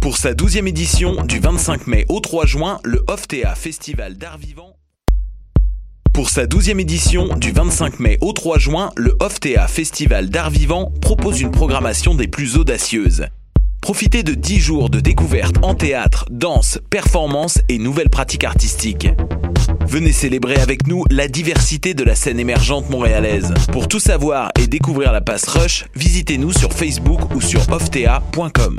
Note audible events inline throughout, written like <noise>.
Pour sa 12e édition, du 25 mai au 3 juin, le OFTA Festival d'art vivant. Pour sa 12e édition, du 25 mai au 3 juin, le OFTA Festival d'art vivant propose une programmation des plus audacieuses. Profitez de 10 jours de découvertes en théâtre, danse, performance et nouvelles pratiques artistiques. Venez célébrer avec nous la diversité de la scène émergente montréalaise. Pour tout savoir et découvrir la passe Rush, visitez-nous sur Facebook ou sur ofta.com.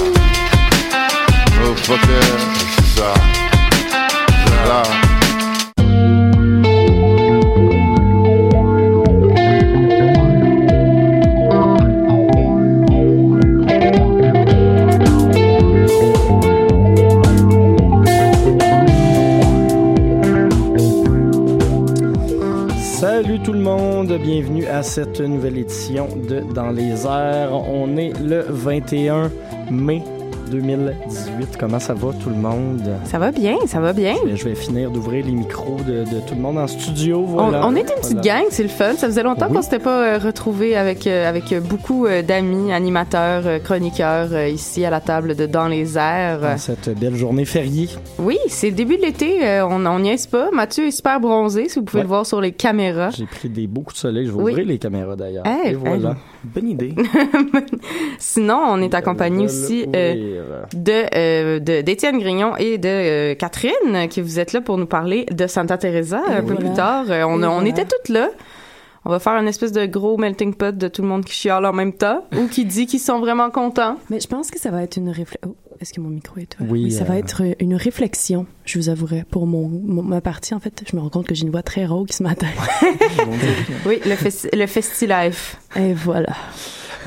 Salut tout le monde, bienvenue à cette nouvelle édition de Dans les airs. On est le 21 mai 2018. Comment ça va tout le monde? Ça va bien, ça va bien. Je vais finir d'ouvrir les micros de, de tout le monde en studio. On, Voilà. on est une petite Voilà. gang, c'est le fun. Ça faisait longtemps Oui. qu'on s'était pas euh, retrouvés avec, euh, avec beaucoup euh, d'amis, animateurs, euh, chroniqueurs euh, ici à la table de Dans les airs. Dans cette belle journée fériée. Oui, c'est le début de l'été, euh, on on niaise pas. Mathieu est super bronzé, si vous pouvez Ouais. le voir sur les caméras. J'ai pris des beaux coups de soleil. Je vais Oui. ouvrir les caméras d'ailleurs. Hey, Et voilà. hey. Bonne idée. <laughs> Sinon, on est accompagné aussi euh. De euh, de- d'Étienne Grignon et de euh, Catherine, qui vous êtes là pour nous parler de Santa Teresa un peu plus tard. Euh, on, Et a- on voilà. était toutes là. On va faire une espèce de gros melting pot de tout le monde qui chiale en même temps ou qui dit qu'ils sont vraiment contents. Mais je pense que ça va être une réflexion. est-ce que mon micro est ouvert? Oui, ça euh, va être une réflexion, je vous avouerai, pour mon, mon- ma partie. En fait, je me rends compte que j'ai une voix très rauque ce matin. <laughs> Oui, le, festi le Festi-Life. Et voilà.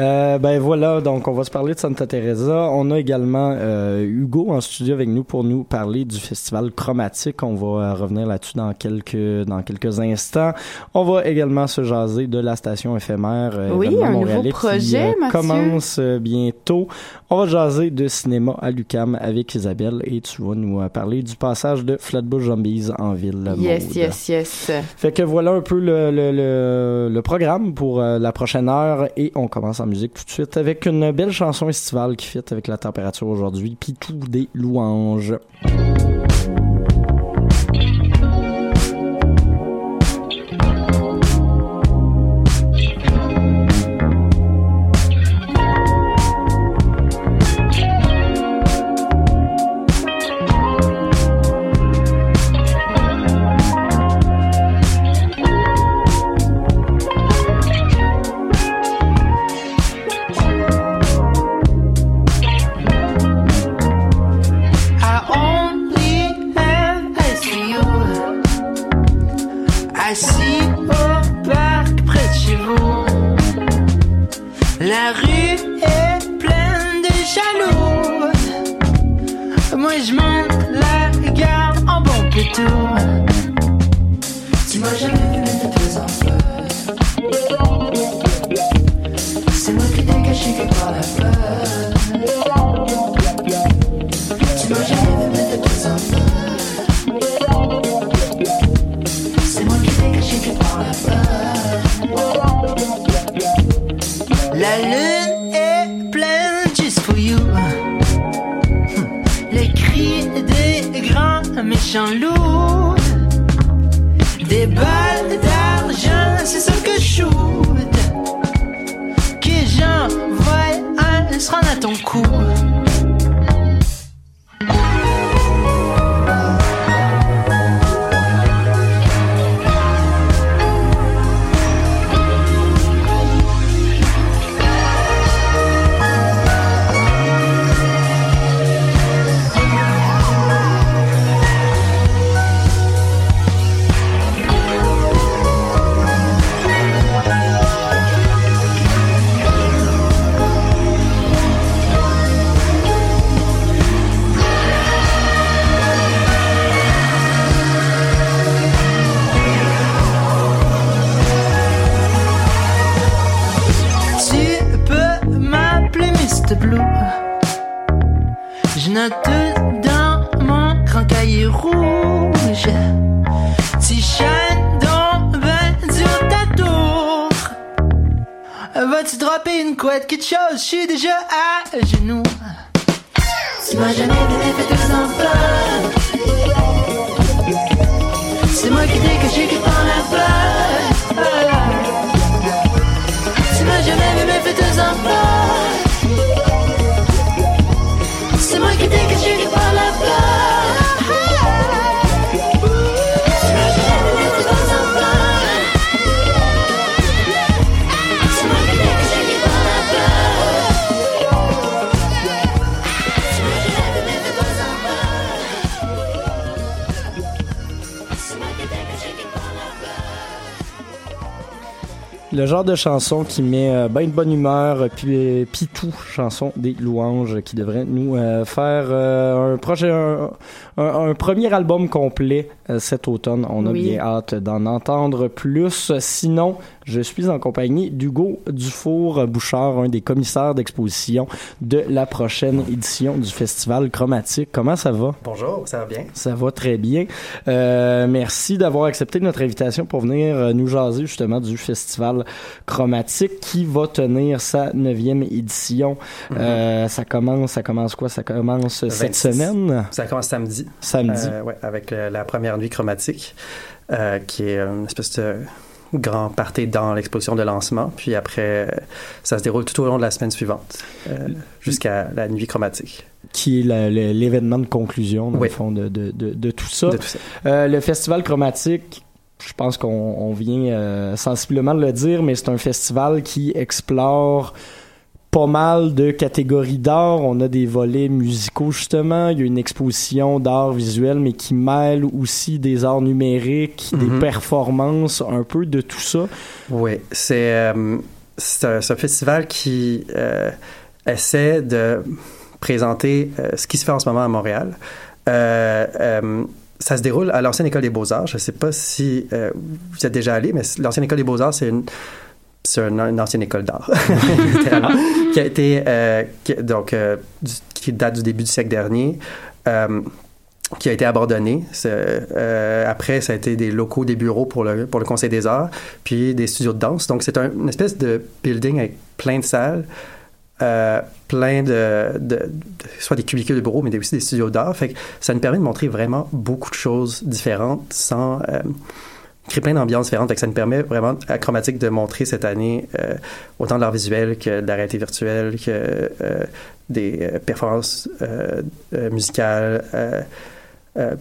Euh, ben voilà, donc on va se parler de Santa Teresa. On a également euh, Hugo en studio avec nous pour nous parler du festival chromatique. On va euh, revenir là-dessus dans quelques dans quelques instants. On va également se jaser de la station éphémère euh, Oui, un nouveau qui, projet, Mathieu. commence bientôt. On va jaser de cinéma à l'UCAM avec Isabelle et tu vas nous parler du passage de Flatbush Zombies en ville. Yes, yes, yes. Fait que voilà un peu le, le, le, le programme pour la prochaine heure et on commence musique tout de suite avec une belle chanson estivale qui fit avec la température aujourd'hui puis tout des louanges. Une couette, quelque chose? Je suis déjà à genoux. Tu m'as jamais fait deux enfants. C'est moi qui t'ai caché qui prend la peur. Le genre de chanson qui met euh, ben de bonne humeur, euh, puis euh, Pitou, chanson des louanges, qui devrait nous euh, faire euh, un projet, un, un- un premier album complet cet automne. On a Oui. bien hâte d'en entendre plus. Sinon, je suis en compagnie d'Hugo Dufour Bouchard, un des commissaires d'exposition de la prochaine édition du Festival Chromatique. Comment ça va? Bonjour, ça va bien? Ça va très bien. Euh, merci d'avoir accepté notre invitation pour venir euh, nous jaser justement du festival chromatique qui va tenir sa neuvième édition. Euh, ça commence, ça commence quoi? Ça commence cette 26. semaine? Ça commence samedi. Samedi. Euh, ouais, avec euh, la première nuit chromatique, euh, qui est une espèce de grand party dans l'exposition de lancement. Puis après, euh, ça se déroule tout au long de la semaine suivante, euh, jusqu'à la nuit chromatique. qui est l'événement de conclusion, dans Oui. le fond, de, de, de, de tout ça. De tout ça. Euh, le festival chromatique, je pense qu'on on vient euh, sensiblement de le dire, mais c'est un festival qui explore pas mal de catégories d'art. On a des volets musicaux, justement. Il y a une exposition d'art visuel, mais qui mêle aussi des arts numériques, des Mhm. performances, un peu de tout ça. Oui, c'est euh, un, festival qui euh, essaie de présenter euh, ce qui se fait en ce moment à Montréal. Euh, ça se déroule à l'ancienne école des beaux-arts. Je ne sais pas si vous êtes déjà allé, mais l'ancienne école des beaux-arts, c'est une c'est une, ancienne école d'art, <laughs> qui a été euh, qui- donc euh, qui date du début du siècle dernier. euh, qui a été abandonné. C'est, euh, après, ça a été des locaux, des bureaux pour le, pour le Conseil des arts, puis des studios de danse. Donc, c'est un- une espèce de building avec plein de salles, plein de, soit des cubicules de bureaux, mais aussi des studios d'art. Ça nous permet de montrer vraiment beaucoup de choses différentes sans... créer plein d'ambiances différentes. Fait que ça nous permet vraiment à Chromatique de montrer cette année euh, autant de l'art visuel que de la réalité virtuelle, que euh, des euh, performances musicales.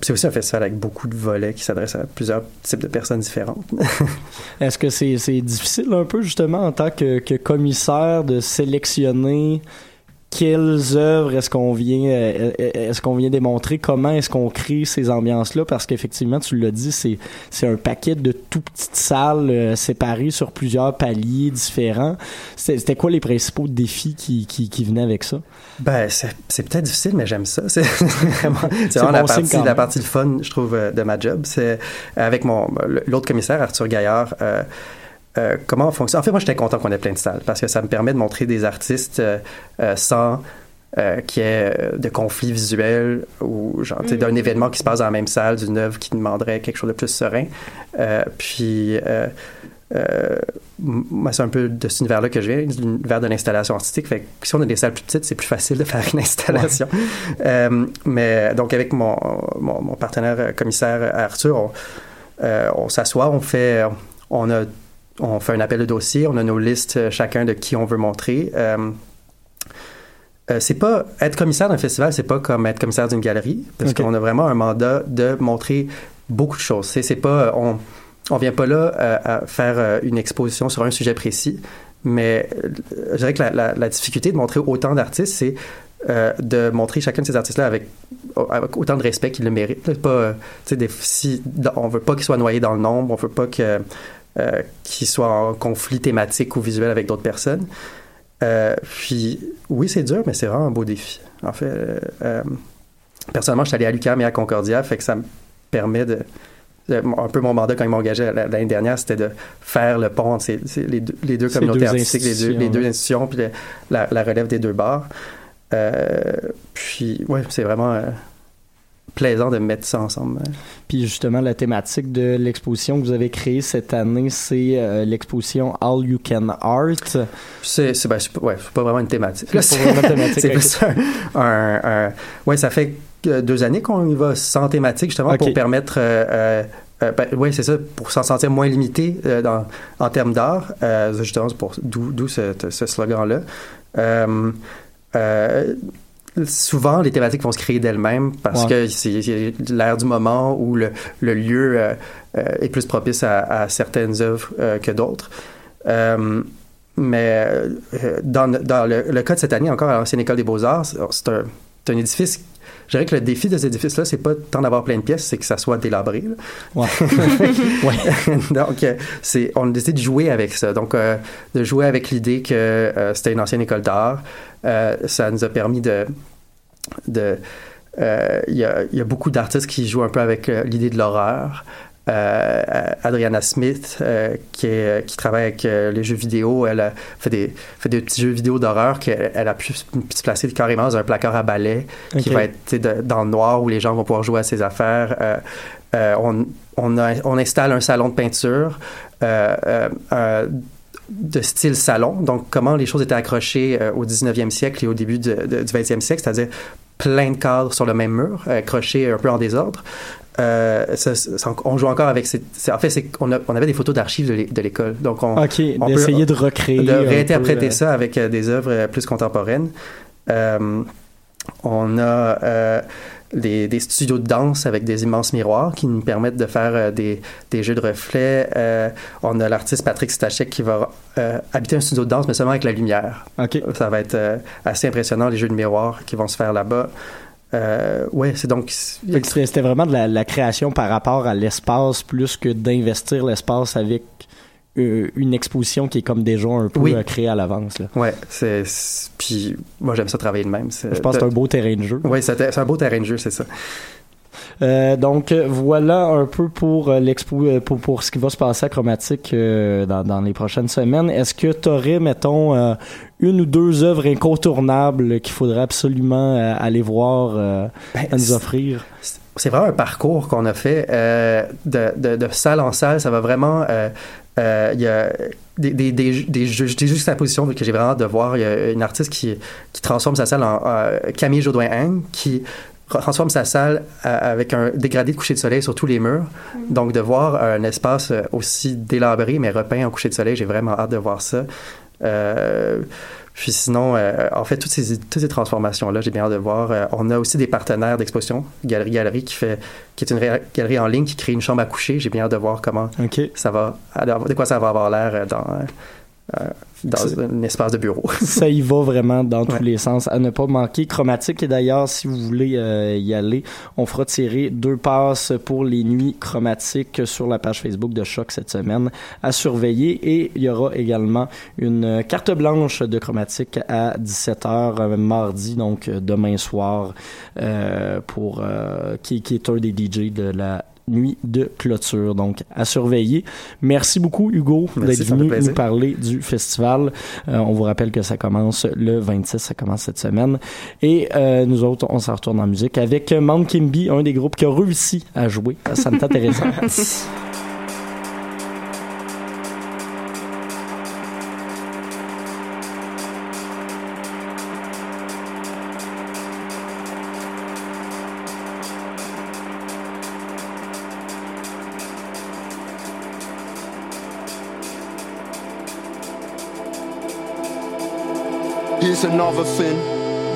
c'est aussi un festival avec beaucoup de volets qui s'adresse à plusieurs types de personnes différentes. <laughs> Est-ce que c'est c'est difficile un peu justement en tant que, que commissaire de sélectionner quelles œuvres est-ce qu'on vient euh, est-ce qu'on vient démontrer? Comment est-ce qu'on crée ces ambiances là parce qu'effectivement tu l'as dit c'est c'est un paquet de tout petites salles euh, séparées sur plusieurs paliers différents c'était quoi les principaux défis qui, qui, qui venaient avec ça? Ben, c'est peut-être difficile, mais j'aime ça. <laughs> C'est vraiment, bon la, partie, la partie fun, je trouve, euh, de ma job. C'est avec mon l'autre commissaire, Arthur Gaillard. euh, euh, comment on fonctionne. En fait, moi, j'étais content qu'on ait plein de salles parce que ça me permet de montrer des artistes euh, euh, sans euh, qu'il y ait de conflits visuels ou genre, sais, d'un événement qui se passe dans la même salle, d'une œuvre qui demanderait quelque chose de plus serein. Puis, moi, c'est un peu de cet univers-là que je viens, l'univers de l'installation artistique. Fait que si on a des salles plus petites, c'est plus facile de faire une installation. <laughs> Mais donc, avec mon, mon, mon partenaire commissaire Arthur, on, on s'assoit, on fait, on a, on fait un appel de dossier, on a nos listes euh, chacun de qui on veut montrer. Euh, euh, c'est pas être commissaire d'un festival, c'est pas comme être commissaire d'une galerie, parce qu'on a vraiment un mandat de montrer beaucoup de choses. C'est, pas, on, on vient pas là euh, à faire une exposition sur un sujet précis, mais je dirais que la, la- la difficulté de montrer autant d'artistes, c'est euh, de montrer chacun de ces artistes-là avec, avec autant de respect qu'ils le méritent. Pas, des- si, on veut pas qu'ils soient noyés dans le nombre, on veut pas que, euh, qu'ils soient en conflit thématique ou visuel avec d'autres personnes. Euh, puis, oui, c'est dur, mais c'est vraiment un beau défi. En fait, euh, personnellement, je suis allé à l'UQAM et à Concordia, fait que ça me permet de. un peu mon mandat quand ils m'ont engagé la- l'année dernière, c'était de faire le pont entre les, deux, les deux Ces communautés deux artistiques, les deux, les deux institutions, puis le- la, la relève des deux bars. Euh, puis, ouais, c'est vraiment plaisant de mettre ça ensemble. Puis justement, la thématique de l'exposition que vous avez créée cette année, c'est euh, l'exposition All You Can Art. C'est, ben, pas, ouais, c'est pas vraiment une thématique. C'est <laughs> plus un, un- un- ouais, ça fait deux années qu'on y va sans thématique, justement, pour permettre, euh, euh, euh, ben, ouais, c'est ça, pour s'en sentir moins limité dans, en termes d'art, justement, d'où, ce, ce slogan-là. Euh, souvent, les thématiques vont se créer d'elles-mêmes parce Ouais. que c'est, l'ère du moment où le, le lieu euh, euh, est plus propice à, à certaines œuvres euh, que d'autres. Euh, mais dans, dans le, le cas de cette année, encore à l'Ancienne École des Beaux-Arts, c'est c'est un, c'est un édifice. Je dirais que le défi de cet édifice-là, c'est pas tant d'avoir plein de pièces, c'est que ça soit délabré. <laughs> Ouais. Donc, euh, c'est, on a décidé de jouer avec ça. Donc, euh, de jouer avec l'idée que euh, c'était une ancienne école d'art. Euh, ça nous a permis de. de Il y, a, il y a beaucoup d'artistes qui jouent un peu avec l'idée de l'horreur. Euh, Adriana Smith, euh, qui, est- qui travaille avec euh, les jeux vidéo, elle a fait des, fait des petits jeux vidéo d'horreur qu'elle elle a pu se placer carrément dans un placard à balai qui va être de- dans le noir où les gens vont pouvoir jouer à ses affaires. On, on, a- on installe un salon de peinture de style salon. Donc, comment les choses étaient accrochées euh, au 19e siècle et au début de- de- du 20e siècle, c'est-à-dire plein de cadres sur le même mur, accrochés un peu en désordre. Euh, ça- ça- on joue encore avec ces, en fait c'est on avait des photos d'archives de l'é- de l'école donc on, Ok, on peut- de recréer. de réinterpréter euh, ça avec euh, des œuvres plus contemporaines. Euh, on a euh, des, des studios de danse avec des immenses miroirs qui nous permettent de faire des, des jeux de reflets. On a l'artiste Patrick Stachek qui va habiter un studio de danse, mais seulement avec la lumière. Ça va être assez impressionnant, les jeux de miroirs qui vont se faire là-bas. Euh, ouais, c'est donc... C'était vraiment de la, la création par rapport à l'espace plus que d'investir l'espace avec euh, une exposition qui est comme déjà un peu Oui. euh, créée à l'avance. Ouais, c'est... Puis moi, j'aime ça travailler de même. Je pense que c'est un beau terrain de jeu. Oui, c'est un beau terrain de jeu, c'est ça. Euh, donc voilà un peu pour euh, l'expo euh, pour, pour ce qui va se passer à Chromatique euh, dans, dans les prochaines semaines. Est-ce que tu aurais, mettons, euh, une ou deux œuvres incontournables qu'il faudrait absolument aller voir euh, à nous offrir? c'est vraiment un parcours qu'on a fait de, de, de salle en salle. Ça va vraiment. Il y a des, des, des, des, ju- des juxtapositions que j'ai vraiment hâte de voir. Il y a une artiste qui, qui transforme sa salle en Camille Jodoin-Hang, qui transforme sa salle euh, avec un dégradé de coucher de soleil sur tous les murs. Donc, de voir un espace euh, aussi délabré, mais repeint en coucher de soleil, j'ai vraiment hâte de voir ça. Euh, puis sinon, euh, en fait, toutes ces, toutes ces transformations-là, j'ai bien hâte de voir. Euh, on a aussi des partenaires d'exposition, Galerie Galerie, qui, fait, qui est une galerie en ligne qui crée une chambre à coucher. J'ai bien hâte de voir comment ça va, de quoi ça va avoir l'air euh, dans, euh, dans C'est- un espace de bureau. <laughs> ça y va vraiment dans tous les sens à ne pas manquer. Chromatique et d'ailleurs, si vous voulez euh, y aller, on fera tirer deux passes pour les nuits chromatiques sur la page Facebook de Choc cette semaine à surveiller et il y aura également une carte blanche de chromatique à 17h euh, mardi, donc euh, demain soir, euh, pour euh, qui, qui est un des DJ de la nuit de clôture. Donc, à surveiller. Merci beaucoup, Hugo, d'être venu nous parler du festival. Euh, on vous rappelle que ça commence le 26, ça commence cette semaine. Et euh, nous autres, on s'en retourne en musique avec Mount Kimby, un des groupes qui a réussi à jouer à Santa Teresa. <laughs> Here's another thing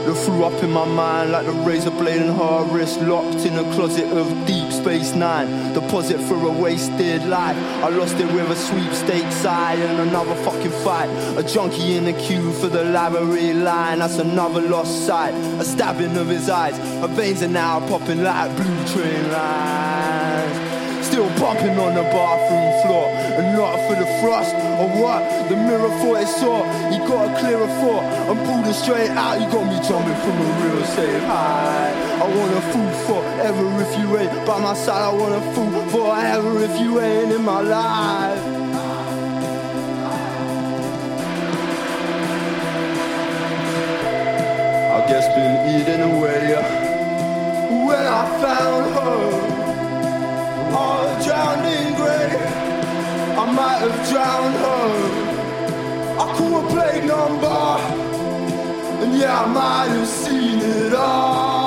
that flew up in my mind like the razor blade in her wrist, locked in a closet of Deep Space Nine. Deposit for a wasted life. I lost it with a sweepstakes side and another fucking fight. A junkie in the queue for the library line. That's another lost sight. A stabbing of his eyes. Her veins are now popping like blue train lines. Still bumping on the bathroom floor And not for the frost or what The mirror thought it saw got a clearer thought. Pulled it straight out You got me jumping from a real safe high I want a fool forever if you ain't By my side. I want a fool forever if you ain't in my life. I guess been eating away When I found her. All drowned in grey. I might have drowned her. Call play number, and yeah, I might have seen it all.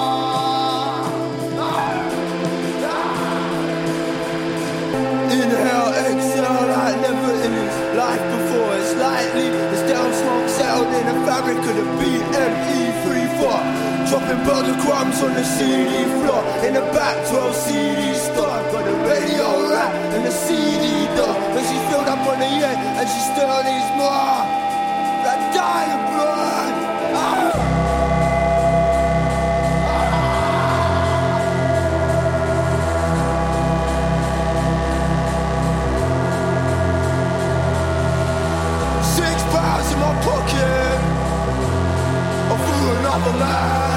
Inhale, exhale, like never in his life before. It's lightly, it's down smoke settled in the fabric of the BME 34. Dropping burger crumbs on the CD floor In the back 12 CD store Got the radio rack and the CD door When she's filled up on the end And she still needs more Six pounds in my pocket. I'm fooling up a man.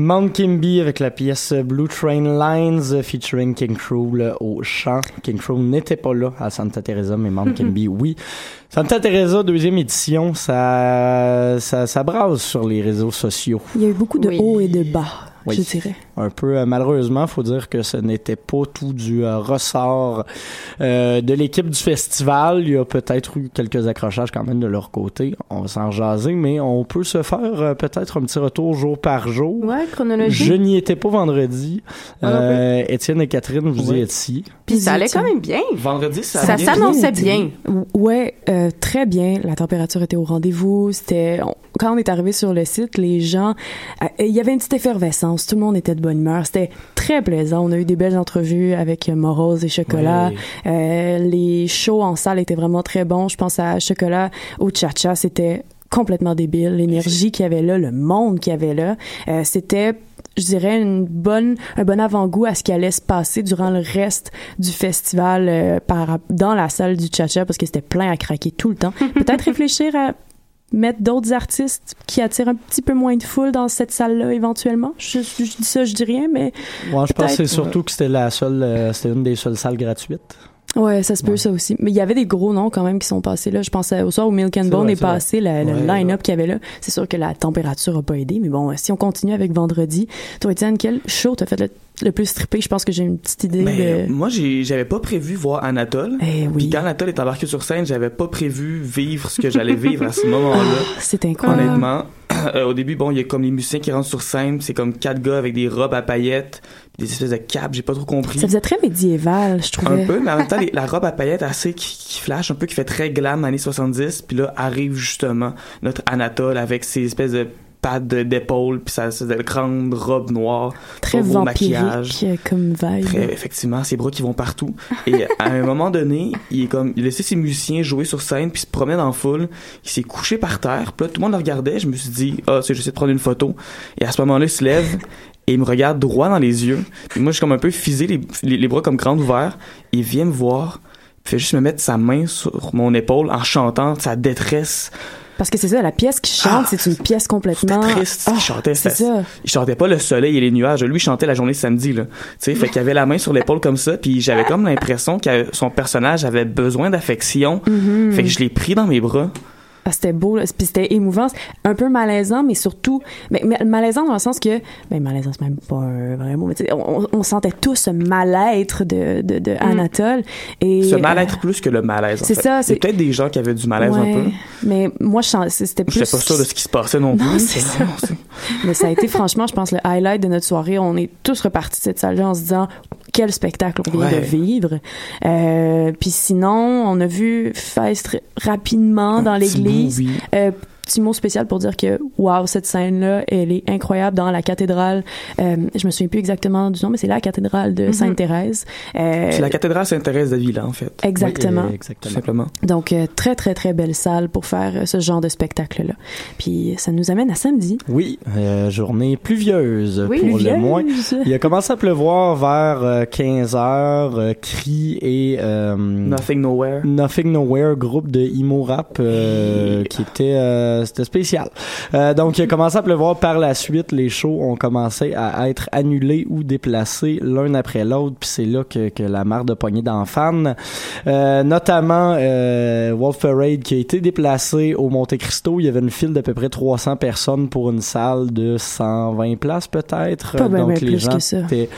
Mount Kimby avec la pièce Blue Train Lines featuring King Cruel au chant. King Cruel n'était pas là à Santa Teresa, mais Mount <laughs> Kimby, oui. Santa Teresa, deuxième édition, ça, ça, ça brase sur les réseaux sociaux. Il y a eu beaucoup de Oui. hauts et de bas, Oui. je dirais. Un peu, euh, malheureusement, faut dire que ce n'était pas tout du euh, ressort euh, de l'équipe du festival. Il y a peut-être eu quelques accrochages quand même de leur côté. On va s'en jaser, mais on peut se faire euh, peut-être un petit retour jour par jour. Ouais, chronologie. Je n'y étais pas vendredi. Plus. Euh, Étienne et Catherine, vous Ouais. y étiez. Puis ça allait quand même bien. Vendredi, ça, Ça bien s'annonçait été. bien. Ouais, euh, très bien. La température était au rendez-vous. C'était on- quand on est arrivé sur le site, les gens, euh, il y avait une petite effervescence. Tout le monde était de bonne humeur. C'était très plaisant. On a eu des belles entrevues avec euh, Morose et Chocolat. Oui. Euh, les shows en salle étaient vraiment très bons. Je pense à Chocolat, au Cha-Cha, c'était complètement débile. L'énergie qu'il y avait là, le monde qu'il y avait là, euh, c'était je dirais une bonne un bon avant-goût à ce qui allait se passer durant le reste du festival euh, par dans la salle du Cha-Cha parce que c'était plein à craquer tout le temps. <laughs> Peut-être réfléchir à mettre d'autres artistes qui attirent un petit peu moins de foule dans cette salle-là éventuellement? Je, je dis ça, je dis rien, mais Moi, je pense que c'est surtout que c'était la seule, euh, c'était une des seules salles gratuites. Ouais, ça se peut, ça aussi. Mais il y avait des gros noms quand même qui sont passés là. Je pense au soir où Milk and Bone vrai, est, passé, le, le Ouais, line-up qu'il y avait là. C'est sûr que la température a pas aidé, mais bon, si on continue avec vendredi, toi, Étienne, quel show t'as fait le, le plus trippé? Je pense que j'ai une petite idée Ben, de... moi, j'avais pas prévu voir Anatole. Eh oui. Puis quand Anatole est embarqué sur scène, j'avais pas prévu vivre ce que j'allais vivre à ce <laughs> moment-là. C'est incroyable. Honnêtement, <clears throat> euh, au début, bon, il y a comme les musiciens qui rentrent sur scène, c'est comme quatre gars avec des robes à paillettes, des espèces de capes, j'ai pas trop compris. Ça faisait très médiéval, je trouvais. Un peu, mais en même temps, les- la robe à paillettes assez qui, qui flash, un peu qui fait très glam années 70, puis là arrive justement notre Anatole avec ses espèces de pattes d'épaule, puis sa, sa grande robe noire, Très beau maquillage. vampirique euh, comme vibe. Très, effectivement, ses bras qui vont partout. Et à un moment donné, il est comme, il laissait ses musiciens jouer sur scène, puis se dans la foule. Il s'est couché par terre. Puis là, tout le monde le regardait. Je me suis dit, ah, c'est, j'essaie de prendre une photo. Et à ce moment-là, il se lève et il me regarde droit dans les yeux. Puis moi, je suis comme un peu fisé, les, les, les bras comme grands ouverts. Il vient me voir, puis fait juste me mettre sa main sur mon épaule en chantant sa détresse. Parce que c'est ça, la pièce qui chante, c'est une pièce complètement... Ah, triste. Ah, il chantait, c'est c'était- ça. Il chantait pas le soleil et les nuages. Lui, il chantait la journée de samedi, là. Tu sais, fait qu'il avait la main sur l'épaule comme ça, puis j'avais comme l'impression que son personnage avait besoin d'affection. Mhm. Fait que je l'ai pris dans mes bras. Ah, c'était beau, là. puis c'était émouvant, un peu malaisant, mais surtout, mais, mais malaisant dans le sens que, ben malaisant c'est même pas un vrai mot, mais on, on sentait tous ce mal-être de, de, de Anatole. Et, Ce mal-être plus que le malaise, c'est ça, c'est- peut-être des gens qui avaient du malaise Ouais, un peu. Mais moi, c'était plus. J'étais pas sûr de ce qui se passait non plus. Non, c'est ça. Mais ça a été franchement, je pense, le highlight de notre soirée. On est tous repartis de cette salle-là en se disant quel spectacle on vient Ouais. de vivre. Euh, Puis sinon, on a vu Feist rapidement dans l'église. Euh, petit mot spécial pour dire que wow cette scène là elle est incroyable dans la cathédrale euh, je me souviens plus exactement du nom mais c'est la cathédrale de Mhm. Sainte Thérèse Euh, C'est la cathédrale Sainte-Thérèse d'Avila, en fait. Exactement. Oui, exactement. Simplement. donc euh, très très très belle salle pour faire euh, ce genre de spectacle là puis ça nous amène à samedi Oui, euh, journée pluvieuse Oui, pour pluvieuse. le moins. Il a commencé à pleuvoir vers euh, 15 heures. euh, Cri et euh, Nothing Nowhere. Nothing Nowhere, groupe de emo rap euh, qui était euh, c'était spécial. Euh, donc il a commencé à pleuvoir par la suite. Les shows ont commencé à être annulés ou déplacés l'un après l'autre. Puis c'est là que, que la marre de poignée dans fans, euh, notamment euh, Wolf Parade qui a été déplacé au Monte Cristo. Il y avait une file d'à peu près 300 personnes pour une salle de 120 places peut-être. Pas ben, donc ben les plus gens que ça. étaient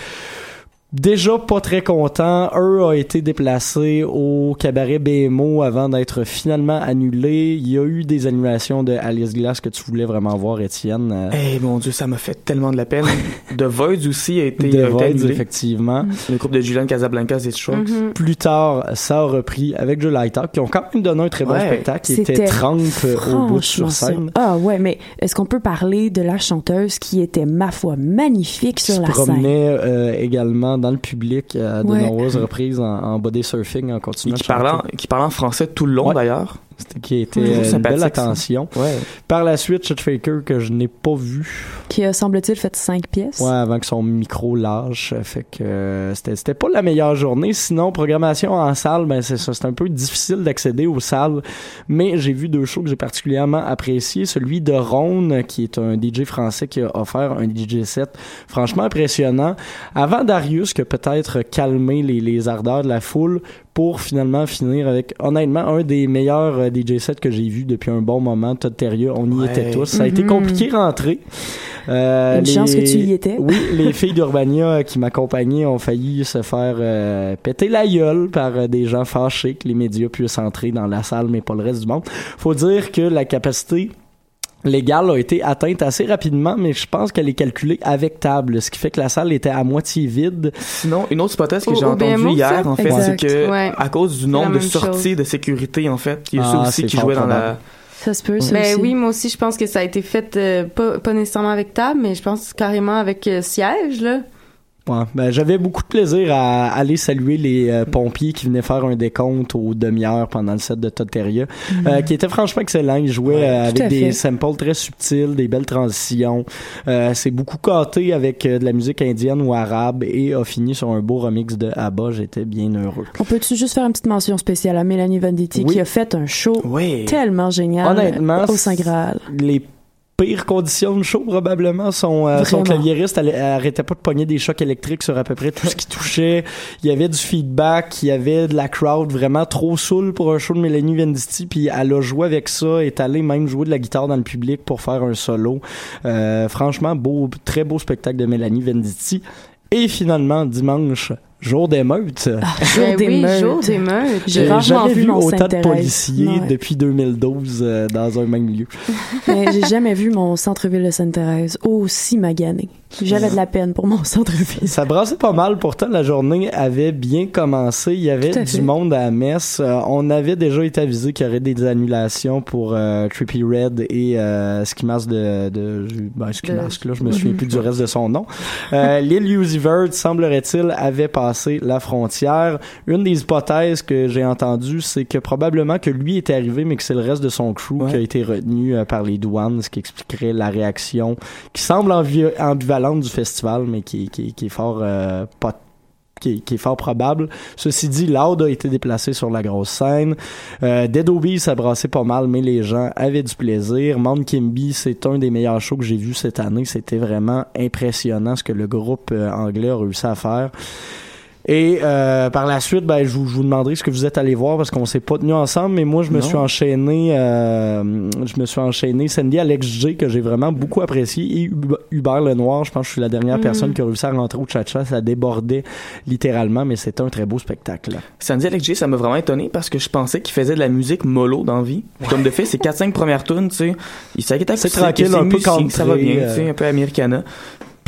déjà pas très contents. Eux a été déplacé au cabaret BMO avant d'être finalement annulé. Il y a eu des annulations de Alice Glass que tu voulais vraiment voir, Étienne. Euh, Eh mon dieu, ça m'a fait tellement de la peine. <laughs> The Voids aussi a été, The a été Voids, annulé. effectivement. Le groupe de Julian Casablancas et Strokes. Mhm. Plus tard, ça a repris avec July Talk, qui ont quand même donné un très bon Ouais. spectacle. Qui était C'était 30 au bout sur scène. Ah ouais, mais est-ce qu'on peut parler de la chanteuse qui était, ma foi, magnifique sur se la scène? promenait euh, également dans le public à de Ouais. nombreuses <laughs> reprises en, en body surfing, en continuant Qui de en, qui parlait en français tout le long Ouais. d'ailleurs. C'était qui était euh, une belle attention. Ouais. Par la suite, Chet Faker que je n'ai pas vu. Qui a, semble-t-il, fait cinq pièces. Ouais, avant que son micro lâche. Fait que euh, c'était c'était pas la meilleure journée. Sinon, programmation en salle, ben c'est ça. C'est un peu difficile d'accéder aux salles. Mais j'ai vu deux shows que j'ai particulièrement apprécié. Celui de Rhône, qui est un DJ français qui a offert un DJ set franchement impressionnant. Avant Darius, qui a peut-être calmé les, les ardeurs de la foule pour finalement finir avec, honnêtement, un des meilleurs euh, DJ sets que j'ai vu depuis un bon moment. Todd Terrio, on y Ouais. était tous. Ça a été Mhm. compliqué de rentrer. Euh, Une chance que tu y étais. Oui, les filles d'Urbania euh, qui m'accompagnaient ont failli se faire euh, péter la gueule par euh, des gens fâchés que les médias puissent entrer dans la salle, mais pas le reste du monde. Faut dire que la capacité légale a été atteinte assez rapidement, mais je pense qu'elle est calculée avec table, ce qui fait que la salle était à moitié vide. Sinon, une autre hypothèse que j'ai entendue hier, en fait, c'est que Ouais. à cause du nombre de sorties chose. de sécurité, en fait, il y a Ah, ça aussi qui jouait dans la. Ça se peut, ça Ben aussi. oui, moi aussi, je pense que ça a été fait euh, pas, pas nécessairement avec table, mais je pense carrément avec euh, siège, là. Ouais, ben, j'avais beaucoup de plaisir à aller saluer les euh, pompiers qui venaient faire un décompte aux demi-heures pendant le set de Todd Terria, Mhm. euh, qui était franchement excellent. Il jouait euh, avec des samples très subtils, des belles transitions. Euh, c'est beaucoup gâté avec euh, de la musique indienne ou arabe et a fini sur un beau remix de ABBA. J'étais bien heureux. On peut-tu juste faire une petite mention spéciale à Mélanie Venditti Oui. qui a fait un show Oui. tellement génial Honnêtement, au Saint Graal. les pires conditions de show probablement son euh, son claviériste elle, elle arrêtait pas de pogner des chocs électriques sur à peu près tout ce qui touchait. Il y avait du feedback il y avait de la crowd vraiment trop saoul pour un show de Mélanie Venditti puis elle a joué avec ça est allée même jouer de la guitare dans le public pour faire un solo. Euh, franchement beau très beau spectacle de Mélanie Venditti. Et finalement dimanche jour d'émeute <laughs> Jour Ben oui, d'émeute. jour d'émeute. J'ai J'ai rarement jamais vu vu mon autant de policiers Ouais. depuis 2012 euh, dans un même lieu Mais <laughs> j'ai jamais vu mon centre-ville de Sainte-Thérèse aussi magané. J'avais de la peine pour <laughs> mon centre-ville. Ça brassait pas mal. Pourtant, la journée avait bien commencé. Il y avait du monde à la messe. Euh, on avait déjà été avisé qu'il y aurait des annulations pour euh, Trippy Red et euh, Ski Mask de... de ben, Ski Mask, là, je me souviens plus du <laughs> reste de son nom. Euh, L'île Uzi Vert, semblerait-il, avait passé la frontière. Une des hypothèses que j'ai entendues, c'est que probablement que lui était arrivé, mais que c'est le reste de son crew qui a été retenu euh, par les douanes, ce qui expliquerait la réaction qui semble envi- ambivalente du festival, mais qui, est fort euh, pas qui est, fort probable. Ceci dit, Loud a été déplacé sur la grosse scène. Euh, Dead Obies ça brassait pas mal, mais les gens avaient du plaisir. Mount Kimby, c'est un des meilleurs shows que j'ai vu cette année. C'était vraiment impressionnant ce que le groupe euh, anglais a réussi à faire. Et euh, par la suite, ben, je, vous, je vous demanderai ce que vous êtes allé voir parce qu'on s'est pas tenu ensemble, mais moi je me Non. suis enchaîné, euh, je me suis enchaîné Sandy Alex J que j'ai vraiment beaucoup apprécié et Hub- Hubert Lenoir, je pense que je suis la dernière Mhm. personne qui a réussi à rentrer au cha ça débordait littéralement, mais c'était un très beau spectacle. Sandy Alex J, ça m'a vraiment étonné parce que je pensais qu'il faisait de la musique mollo dans la vie. Comme de fait, c'est 4-5 premières tunes, tu sais. Il s'est C'est tranquille, un peu ça va country, bien, euh. tu sais, un peu americana.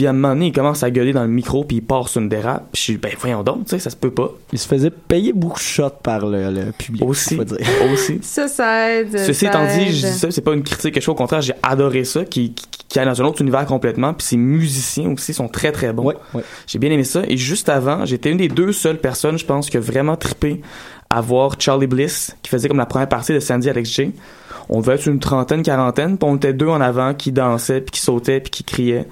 Puis à un moment donné, il commence à gueuler dans le micro, puis il part sur une dérape. Puis je suis, ben voyons donc, tu sais, ça se peut pas. Il se faisait payer beaucoup de shots par le, le public. Aussi, dire. <laughs> aussi. Ça, ça aide. Ceci ça étant dit, je dis ça, c'est pas une critique, quelque chose au contraire, j'ai adoré ça, qui, qui, qui est dans un autre univers complètement, puis ses musiciens aussi sont très très bons. J'ai bien aimé ça, et juste avant, j'étais une des deux seules personnes, je pense, qui a vraiment trippé à voir Charlie Bliss, qui faisait comme la première partie de Sandy Alex J. On devait être une trentaine, quarantaine, puis on était deux en avant qui dansaient, puis qui sautaient, puis qui criaient.